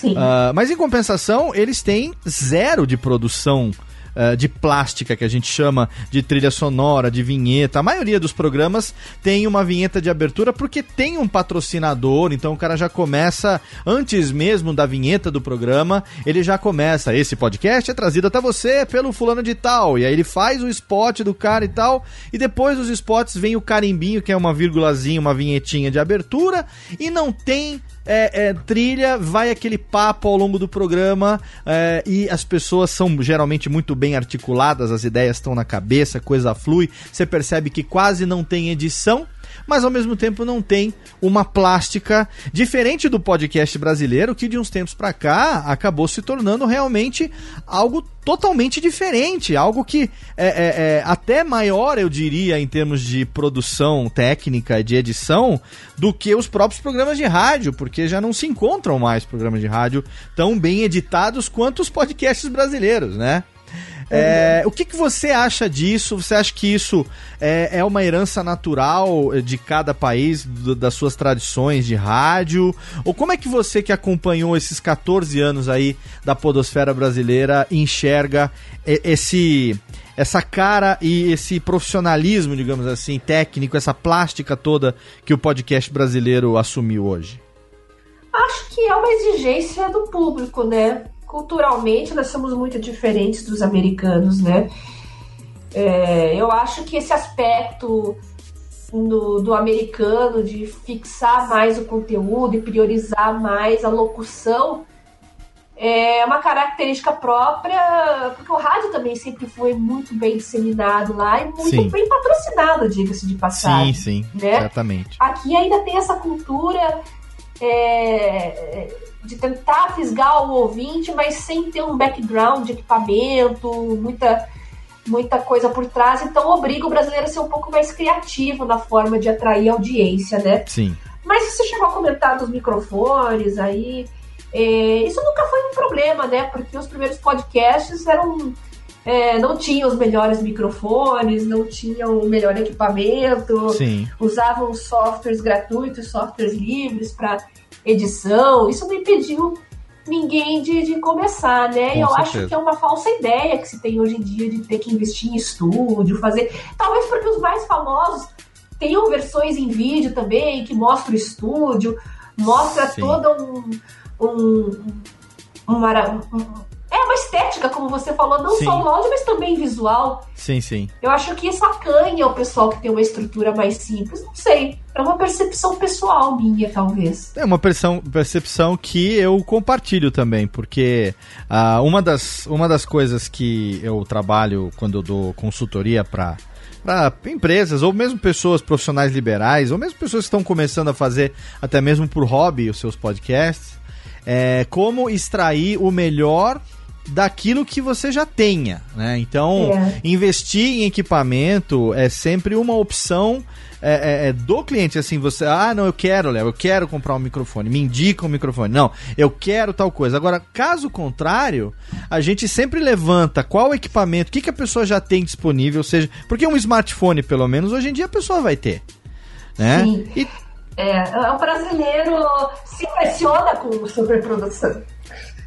Sim. Uh, mas em compensação, eles têm zero de produção uh, de plástica, que a gente chama de trilha sonora, de vinheta. A maioria dos programas tem uma vinheta de abertura porque tem um patrocinador, então o cara já começa, antes mesmo da vinheta do programa, ele já começa. Esse podcast é trazido até você pelo fulano de tal. E aí ele faz o spot do cara e tal. E depois dos spots vem o carimbinho, que é uma vírgulazinha, uma vinhetinha de abertura. E não tem é, é, trilha, vai aquele papo ao longo do programa é, e as pessoas são geralmente muito bem articuladas, as ideias estão na cabeça, coisa flui, você percebe que quase não tem edição mas ao mesmo tempo não tem uma plástica diferente do podcast brasileiro, que de uns tempos para cá acabou se tornando realmente algo totalmente diferente, algo que é, é, é, até maior, eu diria, em termos de produção técnica, de edição, do que os próprios programas de rádio, porque já não se encontram mais programas de rádio tão bem editados quanto os podcasts brasileiros, né? É, o que, que você acha disso? Você acha que isso é, é uma herança natural de cada país, do, das suas tradições de rádio? Ou como é que você que acompanhou esses 14 anos aí da podosfera brasileira enxerga esse essa cara e esse profissionalismo, digamos assim, técnico, essa plástica toda que o podcast brasileiro assumiu hoje? Acho que é uma exigência do público, né? Culturalmente nós somos muito diferentes dos americanos, né? É, eu acho que esse aspecto no, do americano de fixar mais o conteúdo e priorizar mais a locução é uma característica própria, porque o rádio também sempre foi muito bem disseminado lá e muito sim. bem patrocinado, diga-se de passagem. Sim, sim, né? exatamente. Aqui ainda tem essa cultura é, de tentar fisgar o ouvinte, mas sem ter um background de equipamento, muita, muita coisa por trás. Então obriga o brasileiro a ser um pouco mais criativo na forma de atrair audiência, né? Sim. Mas você chegou a comentar dos microfones aí. É, isso nunca foi um problema, né? Porque os primeiros podcasts eram. É, não tinham os melhores microfones, não tinham o melhor equipamento, Sim. usavam softwares gratuitos, softwares livres para edição, isso não impediu ninguém de, de começar, né? e eu certeza. acho que é uma falsa ideia que se tem hoje em dia de ter que investir em estúdio, fazer. Talvez porque os mais famosos tenham versões em vídeo também, que mostra o estúdio, mostra Sim. toda um, um, uma, um, estética, como você falou, não Sim. só no áudio, mas também visual. Sim, sim. Eu acho que isso acanha o pessoal que tem uma estrutura mais simples. Não sei. É uma percepção pessoal minha, talvez. É uma percepção, que eu compartilho também, porque ah, uma, das, uma das coisas que eu trabalho quando eu dou consultoria para para empresas ou mesmo pessoas profissionais liberais ou mesmo pessoas que estão começando a fazer até mesmo por hobby os seus podcasts é como extrair o melhor daquilo que você já tenha, né? Então, É. investir em equipamento é sempre uma opção é, é, é do cliente, assim, você, ah, não, eu quero, Léo, eu quero comprar um microfone, me indica um microfone. Não, eu quero tal coisa. Agora, caso contrário, a gente sempre levanta qual equipamento, o que, que a pessoa já tem disponível, seja, porque um smartphone, pelo menos, hoje em dia a pessoa vai ter. Né? Sim. E É, o brasileiro se impressiona com superprodução.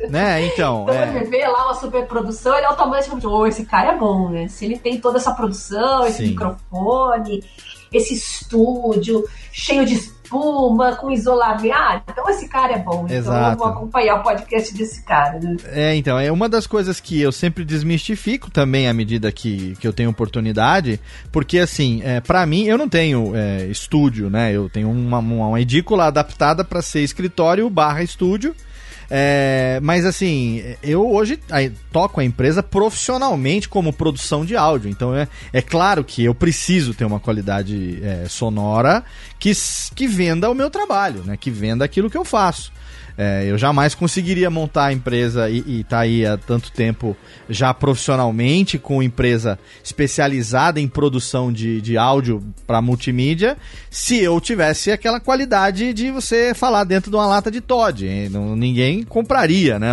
Né, então, Então é, ele vê lá uma superprodução, ele automaticamente diz, oh, esse cara é bom, né? Se ele tem toda essa produção, esse Sim. microfone, esse estúdio cheio de espuma, com isolamento, ah, então esse cara é bom. Então Exato. eu vou acompanhar o podcast desse cara, né? É, então, é uma das coisas que eu sempre desmistifico também à medida que, que eu tenho oportunidade, porque assim, é, para mim, eu não tenho é, estúdio, né? Eu tenho uma, uma, uma edícula adaptada para ser escritório barra estúdio. É, mas assim, eu hoje toco a empresa profissionalmente como produção de áudio. Então é, é claro que eu preciso ter uma qualidade é, sonora que, que venda o meu trabalho, né? Que venda aquilo que eu faço. É, eu jamais conseguiria montar a empresa e, e tá aí há tanto tempo já profissionalmente com empresa especializada em produção de, de áudio para multimídia se eu tivesse aquela qualidade de você falar dentro de uma lata de Todd. ninguém compraria, né?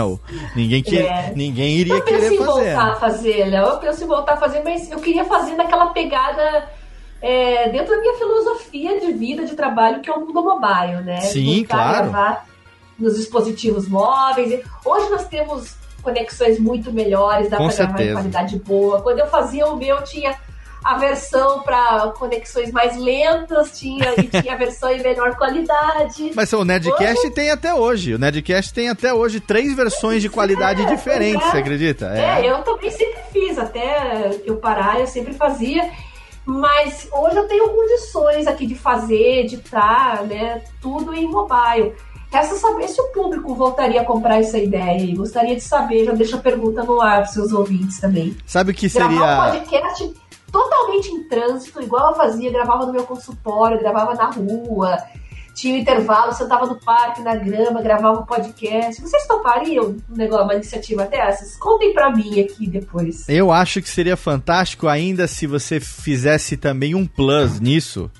Ninguém, que, É. ninguém iria Eu penso querer em fazer. voltar a fazer, Léo. Eu penso em voltar a fazer, mas eu queria fazer naquela pegada é, dentro da minha filosofia de vida, de trabalho, que é o mundo mobile, né? Sim, claro. gravar nos dispositivos móveis. Hoje nós temos conexões muito melhores, dá para gravar em qualidade boa. Quando eu fazia o meu, tinha a versão para conexões mais lentas, tinha, e tinha a versão em melhor qualidade. Mas o Nerdcast tem até hoje. O Nerdcast tem até hoje três versões de qualidade É, diferentes, é. você acredita? É, eu também sempre fiz, até eu parar, eu sempre fazia. Mas hoje eu tenho condições aqui de fazer, editar, né? Tudo em mobile. Resta saber se o público voltaria a comprar essa ideia e gostaria de saber, já deixa a pergunta no ar para seus ouvintes também. Sabe o que Gravar um seria. podcast totalmente em trânsito, igual eu fazia, gravava no meu consultório, gravava na rua, tinha um intervalo, sentava no parque, na grama, gravava um podcast. Vocês topariam um negócio, uma iniciativa dessas? Contem pra mim aqui depois. Eu acho que seria fantástico ainda se você fizesse também um plus nisso,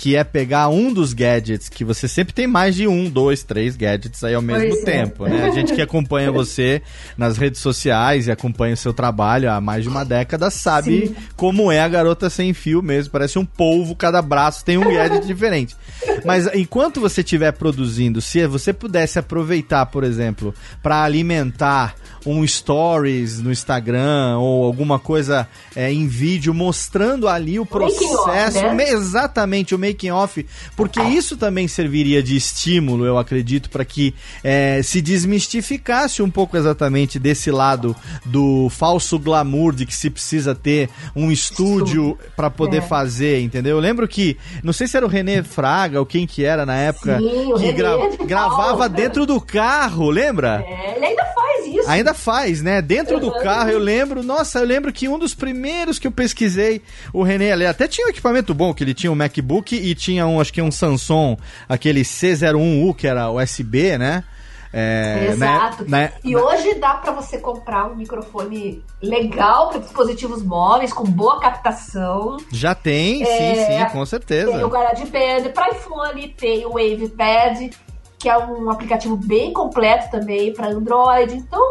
que é pegar um dos gadgets, que você sempre tem mais de um, dois, três gadgets aí ao mesmo Pois é. tempo, né? A gente que acompanha você nas redes sociais e acompanha o seu trabalho há mais de uma década sabe Sim. como é a garota sem fio mesmo, parece um polvo, cada braço tem um gadget diferente. Mas enquanto você estiver produzindo, se você pudesse aproveitar, por exemplo, para alimentar um stories no Instagram ou alguma coisa é, em vídeo mostrando ali o making off, processo, né? me- exatamente o making off, porque isso também serviria de estímulo, eu acredito, para que é, se desmistificasse um pouco exatamente desse lado do falso glamour de que se precisa ter um estúdio para poder É. fazer, entendeu? Eu lembro que, não sei se era o René Fraga ou quem que era na época, Sim, que gra- de gravava Paula. dentro do carro, lembra? É, ele ainda faz isso. Ainda faz, né? Dentro do Uhum. carro, eu lembro, nossa, eu lembro que um dos primeiros que eu pesquisei, o René, ele até tinha um equipamento bom, que ele tinha um MacBook e tinha um, acho que um Samsung, aquele C01U, que era USB, né? É, Exato. né- né- e hoje dá pra você comprar um microfone legal para dispositivos móveis, com boa captação. já tem, É, sim, sim, com Tem o certeza. GarageBand para iPhone, tem o WavePad, que é um aplicativo bem completo também para Android. Então,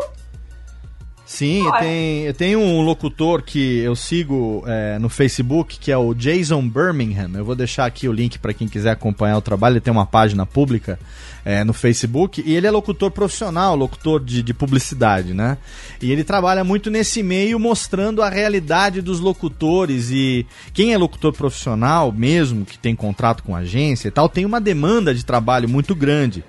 Sim, Olha. tem, tem um locutor que eu sigo é, no Facebook, que é o Jason Birmingham. Eu vou deixar aqui o link para quem quiser acompanhar o trabalho. Ele tem uma página pública é, no Facebook. E ele é locutor profissional, locutor de, de publicidade, né? E ele trabalha muito nesse meio, mostrando a realidade dos locutores. E quem é locutor profissional mesmo, que tem contrato com agência e tal, tem uma demanda de trabalho muito grande.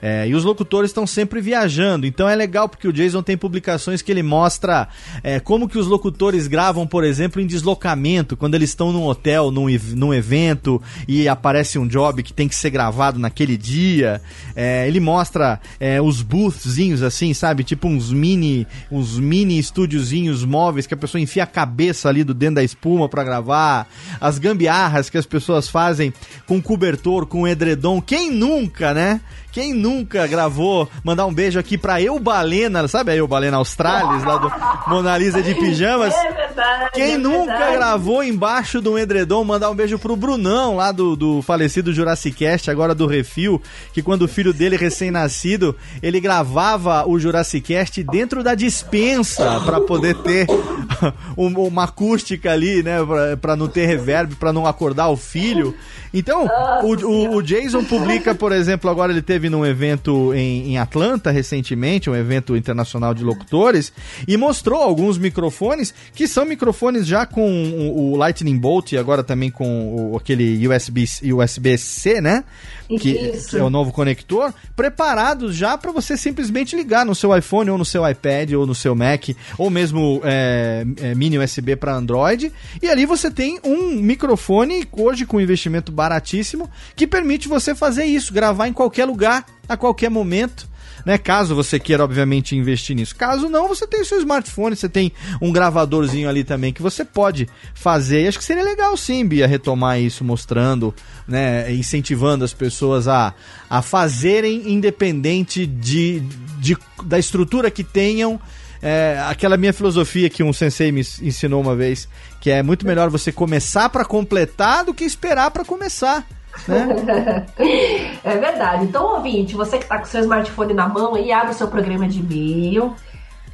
É, e os locutores estão sempre viajando. Então é legal porque o Jason tem publicações que ele mostra é, como que os locutores gravam, por exemplo, em deslocamento, quando eles estão num hotel, num, num evento e aparece um job que tem que ser gravado naquele dia. É, ele mostra é, os boothzinhos assim, sabe? Tipo uns mini, uns mini estúdiozinhos móveis que a pessoa enfia a cabeça ali do dentro da espuma para gravar. As gambiarras que as pessoas fazem com cobertor, com edredom. Quem nunca, né? Quem nunca gravou, mandar um beijo aqui pra Eu Balena, sabe a Eu Balena Australis, lá do Mona Lisa de Pijamas? É verdade. Quem é nunca gravou embaixo um edredom, mandar um beijo pro Brunão, lá do, do falecido Jurassic Cast, agora do Refil, que quando o filho dele recém-nascido, ele gravava o Jurassic Cast dentro da dispensa pra poder ter uma acústica ali, né, pra, pra não ter reverb, pra não acordar o filho. Então, o, o, o, Jason publica, por exemplo, agora ele teve num evento em, em, Atlanta recentemente, um evento internacional de locutores, e mostrou alguns microfones que são microfones já com o, o Lightning Bolt e agora também com o, aquele USB, USB-C, né? Que, que, é o novo conector, preparados já para você simplesmente ligar no seu iPhone ou no seu iPad ou no seu Mac, ou mesmo é, é, mini USB para Android. E ali você tem um microfone, hoje com investimento baixo baratíssimo que permite você fazer isso, gravar em qualquer lugar, a qualquer momento. Né, caso você queira, obviamente, investir nisso. Caso não, você tem o seu smartphone, você tem um gravadorzinho ali também que você pode fazer. E acho que seria legal sim, Bia, retomar isso, mostrando, né, incentivando as pessoas a, a fazerem independente de, de, da estrutura que tenham. É, aquela minha filosofia que um sensei me ensinou uma vez, que é muito melhor você começar para completar do que esperar para começar. Né? é verdade. Então, ouvinte, você que está com seu smartphone na mão aí, abre o seu programa de e-mail,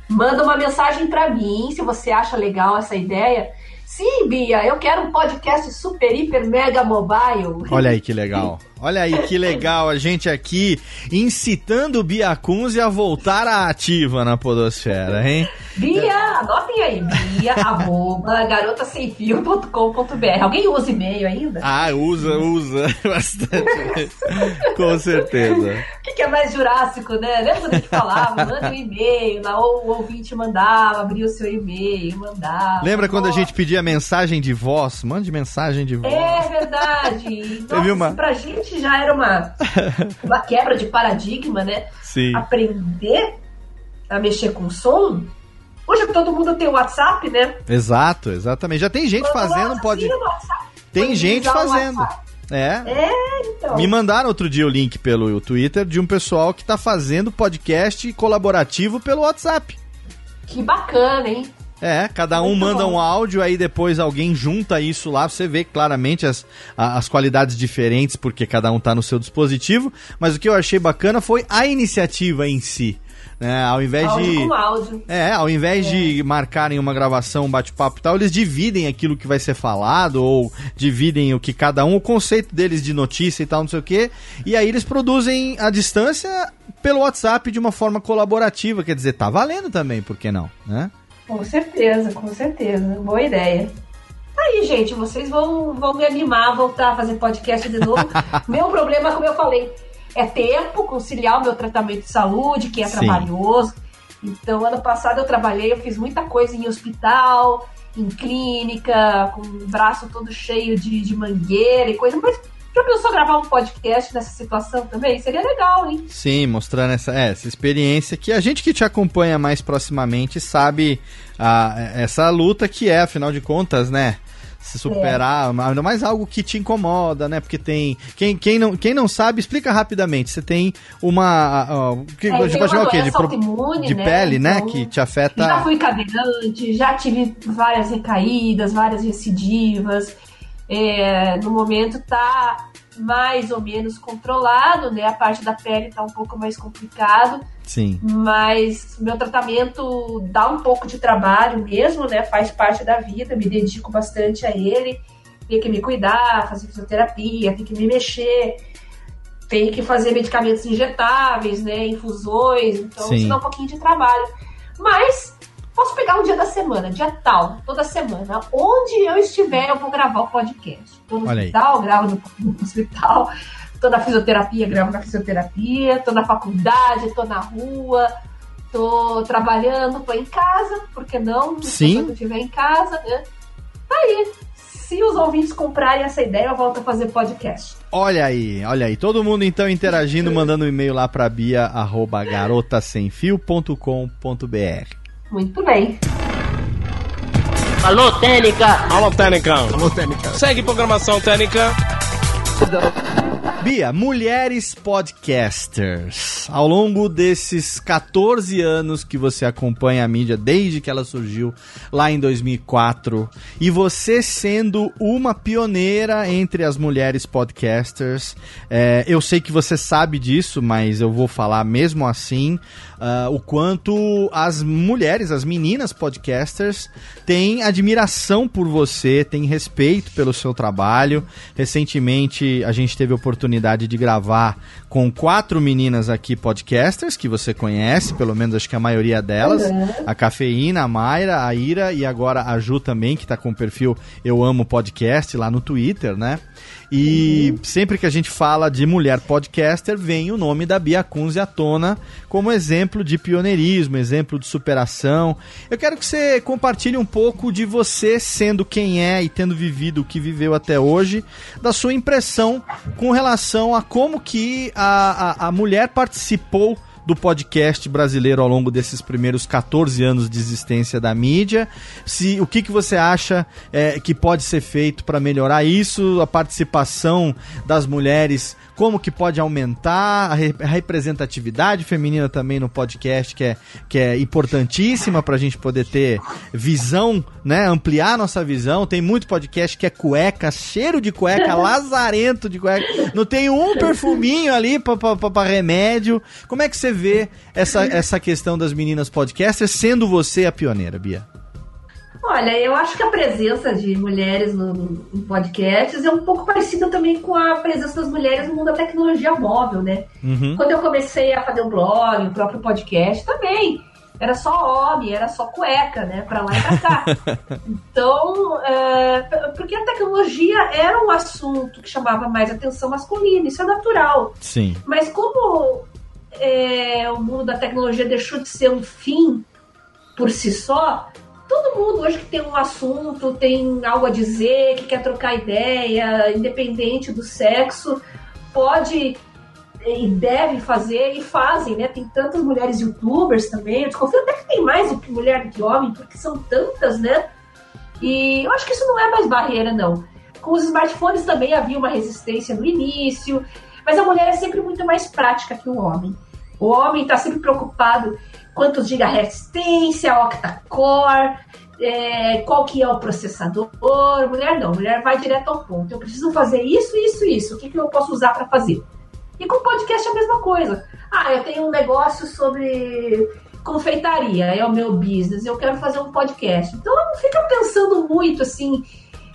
manda uma mensagem para mim se você acha legal essa ideia. Sim, Bia, eu quero um podcast super, hiper, mega mobile. Olha aí que legal. Olha aí que legal a gente aqui incitando o Bia Kunze a voltar à ativa na podosfera, hein? Bia, anotem aí, bia, arroba, garotasemfio.com.br. Alguém usa e-mail ainda? Ah, usa, usa bastante. Com certeza. O que, que, é mais jurássico, né? Lembra a gente falava, manda um e-mail, lá o, o ouvinte mandava, abria o seu e-mail, mandava. Lembra quando a gente pedia mensagem de voz? Mande mensagem de voz. É verdade. Nossa, uma... pra gente já era uma, uma quebra de paradigma, né? Sim. Aprender a mexer com som. Hoje todo mundo tem o WhatsApp, né? Exato, exatamente. Já tem gente Quando fazendo, pode. Tem gente fazendo. É. É, então. Me mandaram outro dia o link pelo Twitter de um pessoal que tá fazendo podcast colaborativo pelo WhatsApp. Que bacana, hein? É, cada um Muito manda bom. um áudio, aí depois alguém junta isso lá, você vê claramente as, as qualidades diferentes, porque cada um tá no seu dispositivo. Mas o que eu achei bacana foi a iniciativa em si. Né? Ao invés áudio de. Com áudio. É, ao invés é. de marcarem uma gravação, um bate-papo e tal, eles dividem aquilo que vai ser falado, ou dividem o que cada um, o conceito deles de notícia e tal, não sei o quê. E aí eles produzem a distância pelo WhatsApp de uma forma colaborativa. Quer dizer, tá valendo também, por que não? Né? Com certeza, com certeza. Boa ideia. Aí, gente, vocês vão, vão me animar a voltar a fazer podcast de novo. meu problema, como eu falei, é tempo, conciliar o meu tratamento de saúde, que é Sim. trabalhoso. Então, ano passado eu trabalhei, eu fiz muita coisa em hospital, em clínica, com o braço todo cheio de, de mangueira e coisa, mas já pensou gravar um podcast nessa situação também? Seria legal, hein? Sim, mostrando essa, é, essa experiência que a gente que te acompanha mais proximamente sabe a, essa luta que é, afinal de contas, né? Se superar, é. ainda mais algo que te incomoda, né? Porque tem. Quem, quem, não, quem não sabe, explica rapidamente. Você tem uma. Uh, que, é, uma o quê? De, de né? pele, né? então, né? Que te afeta. Já fui cadeirante, já tive várias recaídas, várias recidivas é, no momento está mais ou menos controlado, né? A parte da pele está um pouco mais complicado. Sim. Mas meu tratamento dá um pouco de trabalho mesmo, né? Faz parte da vida, me dedico bastante a ele. Tem que me cuidar, fazer fisioterapia, tem que me mexer, tem que fazer medicamentos injetáveis, né? Infusões, então Sim. isso dá um pouquinho de trabalho. Mas Posso pegar um dia da semana, dia tal, toda semana. Onde eu estiver, eu vou gravar o podcast. Tô no Olha hospital, aí. gravo no, no, hospital. Tô na fisioterapia, gravo na fisioterapia, tô na faculdade, tô na rua, tô trabalhando, tô em casa, por que não? Sim. Quando eu estiver em casa, né? Tá aí. Se os ouvintes comprarem essa ideia, eu volto a fazer podcast. Olha aí, olha aí. Todo mundo então interagindo, mandando um e-mail lá pra bia, arroba garotasemfio.com.br. Muito bem. Alô, Técnica! Alô, Técnica. Alô, Técnica. Segue programação Técnica. Bia, mulheres podcasters. Ao longo desses 14 anos que você acompanha a mídia, desde que ela surgiu lá em 2004, e você sendo uma pioneira entre as mulheres podcasters, é, eu sei que você sabe disso, mas eu vou falar mesmo assim. Uh, o quanto as mulheres, as meninas podcasters, têm admiração por você, têm respeito pelo seu trabalho. Recentemente a gente teve a oportunidade de gravar com quatro meninas aqui podcasters que você conhece, pelo menos acho que a maioria delas. Uhum. A Cafeína, a Mayra, a Ira e agora a Ju também, que está com o perfil Eu Amo Podcast lá no Twitter, né? E sempre que a gente fala de mulher podcaster, vem o nome da Bia Kunze à tona como exemplo de pioneirismo, exemplo de superação. Eu quero que você compartilhe um pouco de você sendo quem é e tendo vivido o que viveu até hoje, da sua impressão com relação a como que a, a, a mulher participou do podcast brasileiro ao longo desses primeiros 14 anos de existência da mídia. Se o que, que você acha é, que pode ser feito para melhorar isso, a participação das mulheres, como que pode aumentar a, re- a representatividade feminina também no podcast, que é, que é importantíssima para a gente poder ter visão, né, ampliar nossa visão. Tem muito podcast que é cueca, cheiro de cueca, lazarento de cueca. Não tem um perfuminho ali para remédio. Como é que você vê essa, essa questão das meninas podcasters, sendo você a pioneira, Bia? Olha, eu acho que a presença de mulheres no, no- podcasts é um pouco parecida também com a presença das mulheres no mundo da tecnologia móvel, né? Uhum. Quando eu comecei a fazer o blog, o próprio podcast também, era só homem, era só cueca, né? Pra lá e pra cá. então, é, porque a tecnologia era um assunto que chamava mais atenção masculina, isso é natural. Sim. Mas como é, o mundo da tecnologia deixou de ser um fim por si só, todo mundo hoje que tem um assunto, tem algo a dizer, que quer trocar ideia, independente do sexo, pode e deve fazer e fazem, né? Tem tantas mulheres youtubers também. Eu desconfio até que tem mais do que mulher do que homem, porque são tantas, né? E eu acho que isso não é mais barreira, não. Com os smartphones também havia uma resistência no início, mas a mulher é sempre muito mais prática que o homem. O homem está sempre preocupado quantos gigahertz tem, se é octa-core, é, qual que é o processador. Mulher não, mulher vai direto ao ponto. Eu preciso fazer isso, isso, isso. O que, que eu posso usar para fazer? E com podcast é a mesma coisa. Ah, eu tenho um negócio sobre confeitaria, é o meu business, eu quero fazer um podcast. Então não fica pensando muito assim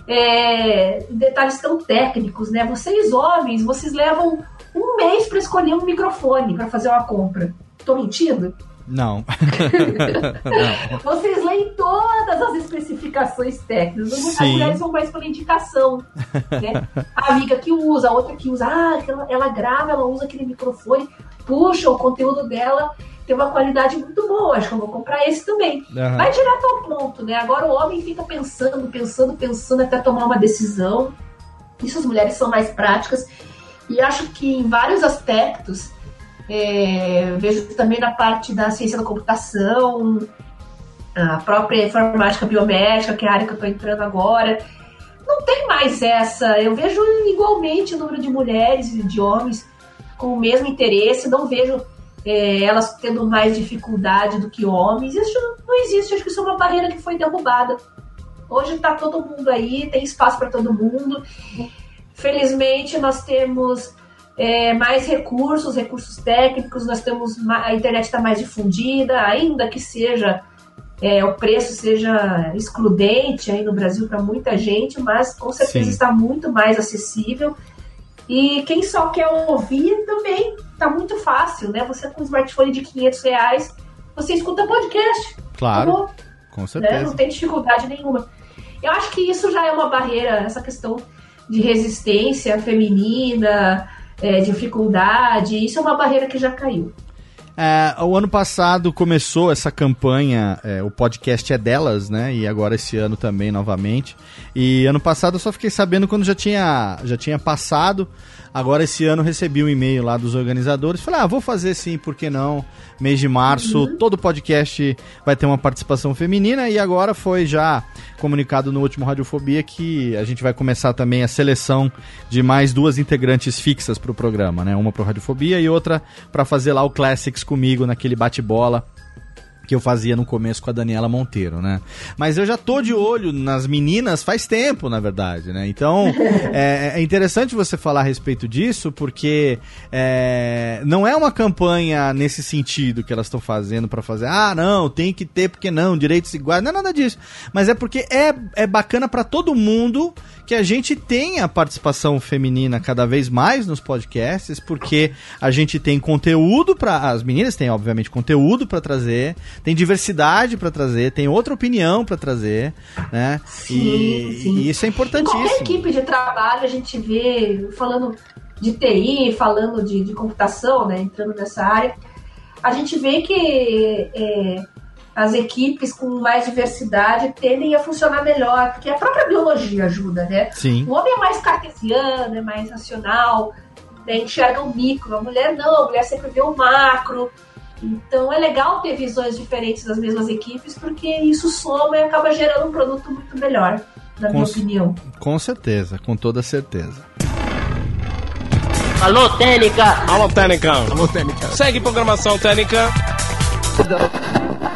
é, detalhes tão técnicos, né? Vocês homens, vocês levam um mês para escolher um microfone para fazer uma compra. Tô mentindo? Não. Não. Vocês leem todas as especificações técnicas. As Sim. mulheres vão mais pela indicação. Né? A amiga que usa, a outra que usa. Ah, ela, ela grava, ela usa aquele microfone, puxa, o conteúdo dela tem uma qualidade muito boa. Acho que eu vou comprar esse também. Aham. Vai direto ao ponto, né? Agora o homem fica pensando, pensando, pensando até tomar uma decisão. Isso as mulheres são mais práticas. E acho que em vários aspectos, é, vejo também na parte da ciência da computação, a própria informática biomédica, que é a área que eu estou entrando agora. Não tem mais essa. Eu vejo igualmente o número de mulheres e de homens com o mesmo interesse. Não vejo é, elas tendo mais dificuldade do que homens. Isso não existe. Acho que isso é uma barreira que foi derrubada. Hoje está todo mundo aí, tem espaço para todo mundo. Felizmente, nós temos é, mais recursos, recursos técnicos, nós temos a internet está mais difundida, ainda que seja é, o preço seja excludente aí no Brasil para muita gente, mas com certeza Sim. está muito mais acessível. E quem só quer ouvir também está muito fácil, né? Você com um smartphone de 500 reais, você escuta podcast. Claro, Acabou com né? certeza. Não tem dificuldade nenhuma. Eu acho que isso já é uma barreira, essa questão de resistência feminina, é, dificuldade. Isso é uma barreira que já caiu. É, o ano passado começou essa campanha, é, o podcast é delas, né? E agora esse ano também novamente. E ano passado eu só fiquei sabendo quando já tinha, já tinha passado. Agora esse ano recebi um e-mail lá dos organizadores. Falei, ah, vou fazer sim, por que não? Mês de março, uhum. todo podcast vai ter uma participação feminina. E agora foi já comunicado no último Radiofobia que a gente vai começar também a seleção de mais duas integrantes fixas para o programa, né? Uma para Radiofobia e outra para fazer lá o Classics comigo naquele bate-bola que eu fazia no começo com a Daniela Monteiro, né? Mas eu já tô de olho nas meninas faz tempo, na verdade, né? Então é, é, interessante você falar a respeito disso, porque é, não é uma campanha nesse sentido que elas estão fazendo para fazer, ah, não, tem que ter, porque não, direitos iguais, não é nada disso. Mas é porque é, é bacana para todo mundo que a gente tenha participação feminina cada vez mais nos podcasts, porque a gente tem conteúdo para as meninas têm obviamente conteúdo para trazer, tem diversidade para trazer, tem outra opinião para trazer, né? Sim, e, sim. e isso é importantíssimo. Em qualquer equipe de trabalho a gente vê falando de TI, falando de, de computação, né? Entrando nessa área, a gente vê que é, as equipes com mais diversidade tendem a funcionar melhor, porque a própria biologia ajuda, né? Sim. O homem é mais cartesiano, é mais racional, né? enxerga o micro, a mulher não, a mulher sempre vê o macro. Então é legal ter visões diferentes das mesmas equipes, porque isso soma e acaba gerando um produto muito melhor, na com minha opinião. Com certeza, com toda certeza. Alô, Técnica! Alô, Técnica! Alô, Técnica! Segue programação Técnica!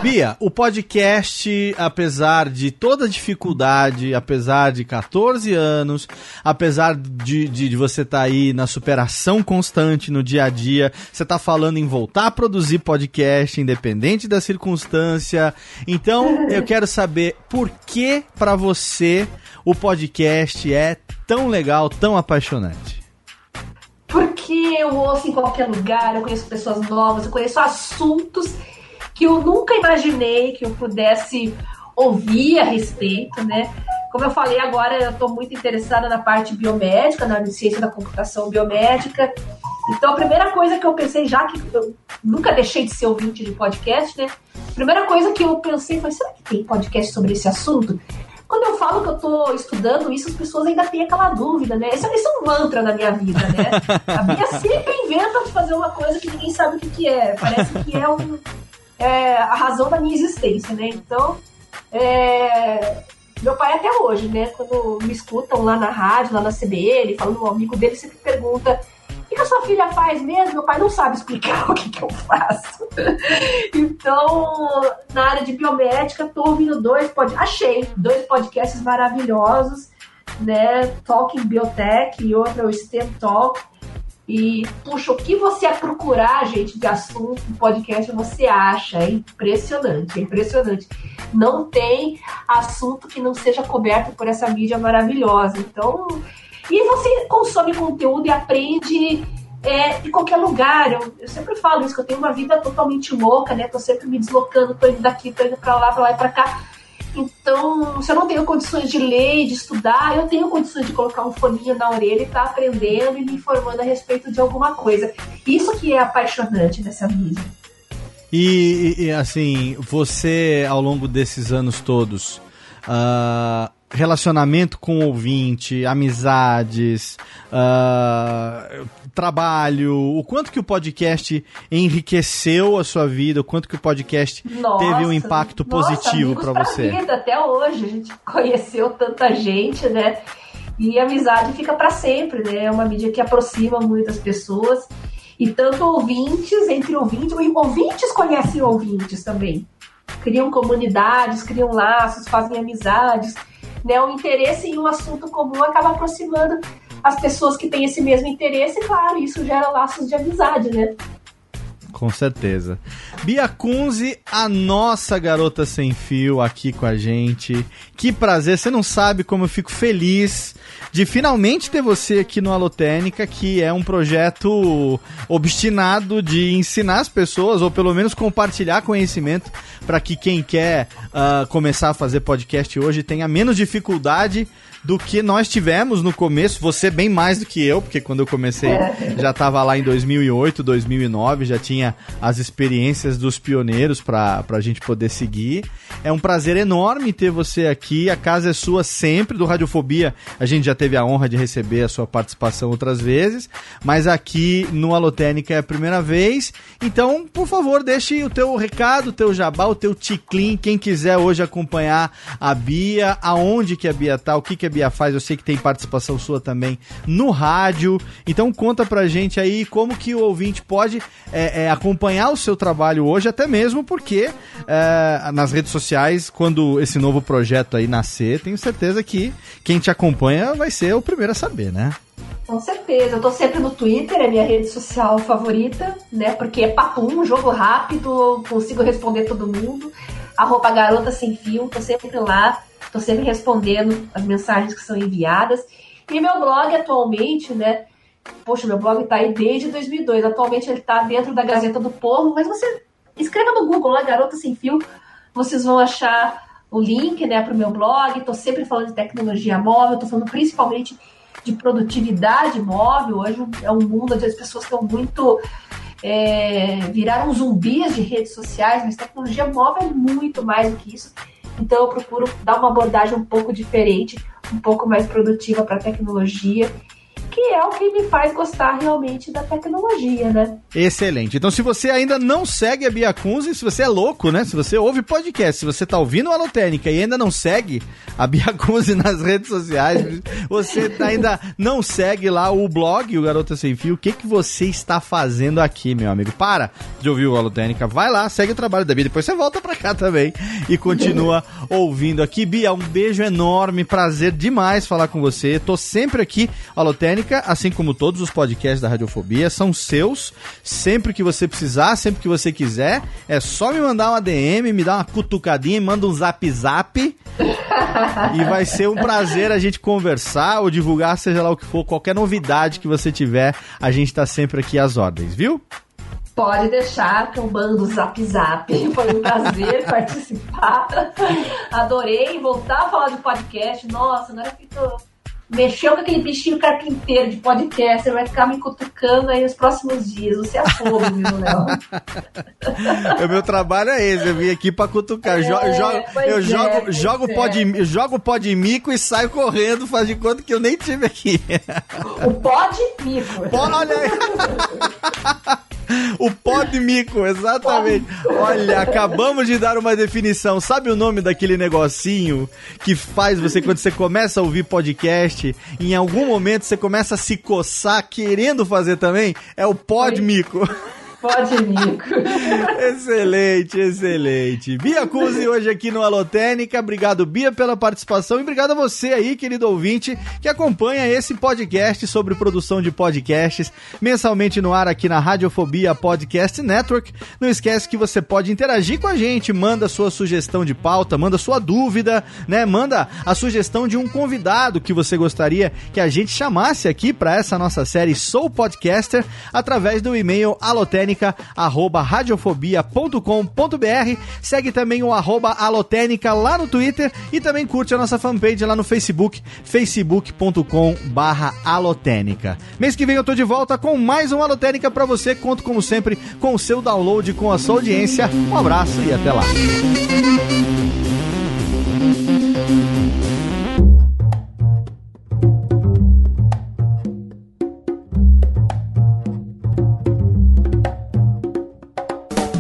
Bia, o podcast, apesar de toda a dificuldade, apesar de 14 anos, apesar de, de, de você estar tá aí na superação constante no dia a dia, você está falando em voltar a produzir podcast, independente da circunstância. Então, eu quero saber por que para você o podcast é tão legal, tão apaixonante porque eu ouço em qualquer lugar, eu conheço pessoas novas, eu conheço assuntos que eu nunca imaginei que eu pudesse ouvir a respeito, né? Como eu falei agora, eu estou muito interessada na parte biomédica, na ciência da computação biomédica. Então, a primeira coisa que eu pensei, já que eu nunca deixei de ser ouvinte de podcast, né? A primeira coisa que eu pensei foi: será que tem podcast sobre esse assunto? Quando eu falo que eu estou estudando isso, as pessoas ainda têm aquela dúvida, né? Isso, isso, é um mantra na minha vida, né? A Bia sempre inventa de fazer uma coisa que ninguém sabe o que, que é. Parece que é um, é, a razão da minha existência, né? Então, é, meu pai até hoje, né? Quando me escutam lá na rádio, lá na CBN, falando um amigo dele, sempre pergunta o que a sua filha faz mesmo? Meu pai não sabe explicar o que, que eu faço. então, na área de biomédica, tô ouvindo dois podcasts, achei dois podcasts maravilhosos, né? Talking Biotech e outro é o STEM Talk e, puxa, o que você procurar, gente, de assunto no podcast, você acha. É impressionante, é impressionante. Não tem assunto que não seja coberto por essa mídia maravilhosa. Então, e você consome conteúdo e aprende é, de qualquer lugar. Eu, eu, sempre falo isso, que eu tenho uma vida totalmente louca, né? Tô sempre me deslocando, tô indo daqui, tô indo pra lá, pra lá e pra cá. Então, se eu não tenho condições de ler, de estudar, eu tenho condições de colocar um foninho na orelha e estar tá aprendendo e me informando a respeito de alguma coisa. Isso que é apaixonante nessa mídia. E, e assim, você ao longo desses anos todos, uh, relacionamento com o ouvinte, amizades, uh, trabalho, o quanto que o podcast enriqueceu a sua vida, o quanto que o podcast nossa, teve um impacto positivo para você. Vida, até hoje a gente conheceu tanta gente, né? E a amizade fica para sempre, né? É uma mídia que aproxima muitas pessoas. E tanto ouvintes, entre ouvintes, ouvintes conhecem ouvintes também. Criam comunidades, criam laços, fazem amizades. Né? O interesse em um assunto comum acaba aproximando as pessoas que têm esse mesmo interesse, e claro, isso gera laços de amizade, né? Com certeza. Bia Kunze, a nossa garota sem fio aqui com a gente. Que prazer, você não sabe como eu fico feliz de finalmente ter você aqui no Alotênica, que é um projeto obstinado de ensinar as pessoas, ou pelo menos compartilhar conhecimento, para que quem quer uh, começar a fazer podcast hoje tenha menos dificuldade do que nós tivemos no começo. Você bem mais do que eu, porque quando eu comecei já estava lá em 2008, 2009, já tinha as experiências dos pioneiros para a gente poder seguir. É um prazer enorme ter você aqui. A casa é sua sempre, do Radiofobia. A gente já teve a honra de receber a sua participação outras vezes, mas aqui no Alotênica é a primeira vez. Então, por favor, deixe o teu recado, o teu jabá, o teu ticlin, quem quiser hoje acompanhar a Bia, aonde que a Bia tá, o que que a Bia faz. Eu sei que tem participação sua também no rádio. Então, conta pra gente aí como que o ouvinte pode é, é, acompanhar o seu trabalho hoje, até mesmo porque é, nas redes sociais, quando esse novo projeto aí nascer, tenho certeza que quem te acompanha vai ser o primeiro a saber, né? Com certeza, eu tô sempre no Twitter, é minha rede social favorita, né? Porque é papo um jogo rápido, consigo responder todo mundo. Arroba garota sem fio, tô sempre lá, tô sempre respondendo as mensagens que são enviadas. E meu blog atualmente, né? Poxa, meu blog tá aí desde 2002. Atualmente ele tá dentro da Gazeta do Povo, mas você escreva no Google lá, Garota Sem Fio, vocês vão achar o link, né, pro meu blog. Tô sempre falando de tecnologia móvel, tô falando principalmente de produtividade móvel. Hoje é um mundo onde as pessoas estão muito. É, viraram zumbis de redes sociais, mas tecnologia móvel é muito mais do que isso. Então eu procuro dar uma abordagem um pouco diferente, um pouco mais produtiva para a tecnologia que é o que me faz gostar realmente da tecnologia, né? Excelente. Então, se você ainda não segue a Bia Kunze, se você é louco, né? Se você ouve podcast, se você tá ouvindo a Alotênica e ainda não segue a Bia Kunze nas redes sociais, você ainda não segue lá o blog, o Garota Sem Fio, o que, que você está fazendo aqui, meu amigo? Para de ouvir o Alotênica, vai lá, segue o trabalho da Bia, depois você volta pra cá também e continua ouvindo aqui. Bia, um beijo enorme, prazer demais falar com você. Tô sempre aqui, Alotênica assim como todos os podcasts da Radiofobia, são seus. Sempre que você precisar, sempre que você quiser, é só me mandar uma DM, me dar uma cutucadinha, manda um zap zap. e vai ser um prazer a gente conversar ou divulgar, seja lá o que for, qualquer novidade que você tiver, a gente tá sempre aqui às ordens, viu? Pode deixar que eu mando zap zap. Foi um prazer participar. Adorei voltar a falar de podcast. Nossa, agora eu tô mexeu com aquele bichinho carpinteiro de podcast, você vai ficar me cutucando aí nos próximos dias. Você é fogo, viu, Léo? o meu trabalho é esse, eu vim aqui pra cutucar. É, jo jogo, eu é, jogo, jogo, é. pó de, jogo pó de mico e saio correndo, faz de conta que eu nem tive aqui. O pó de mico. Pó, olha aí. O pó de mico, exatamente. Olha, acabamos de dar uma definição. Sabe o nome daquele negocinho que faz você, quando você começa a ouvir podcast, em algum momento você começa a se coçar querendo fazer também? É o pó de mico. Pode, Nico. excelente, excelente. Bia Cusi hoje aqui no Alotênica. Obrigado, Bia, pela participação e obrigado a você aí, querido ouvinte, que acompanha esse podcast sobre produção de podcasts mensalmente no ar aqui na Radiofobia Podcast Network. Não esquece que você pode interagir com a gente, manda sua sugestão de pauta, manda sua dúvida, né? Manda a sugestão de um convidado que você gostaria que a gente chamasse aqui para essa nossa série Sou Podcaster através do e-mail alotênica arroba radiofobia.com.br. Segue também o arroba alotênica lá no Twitter e também curte a nossa fanpage lá no Facebook, facebook.com barra alotênica. Mês que vem eu tô de volta com mais um Alotênica para você. Conto como sempre com o seu download, com a sua audiência. Um abraço e até lá.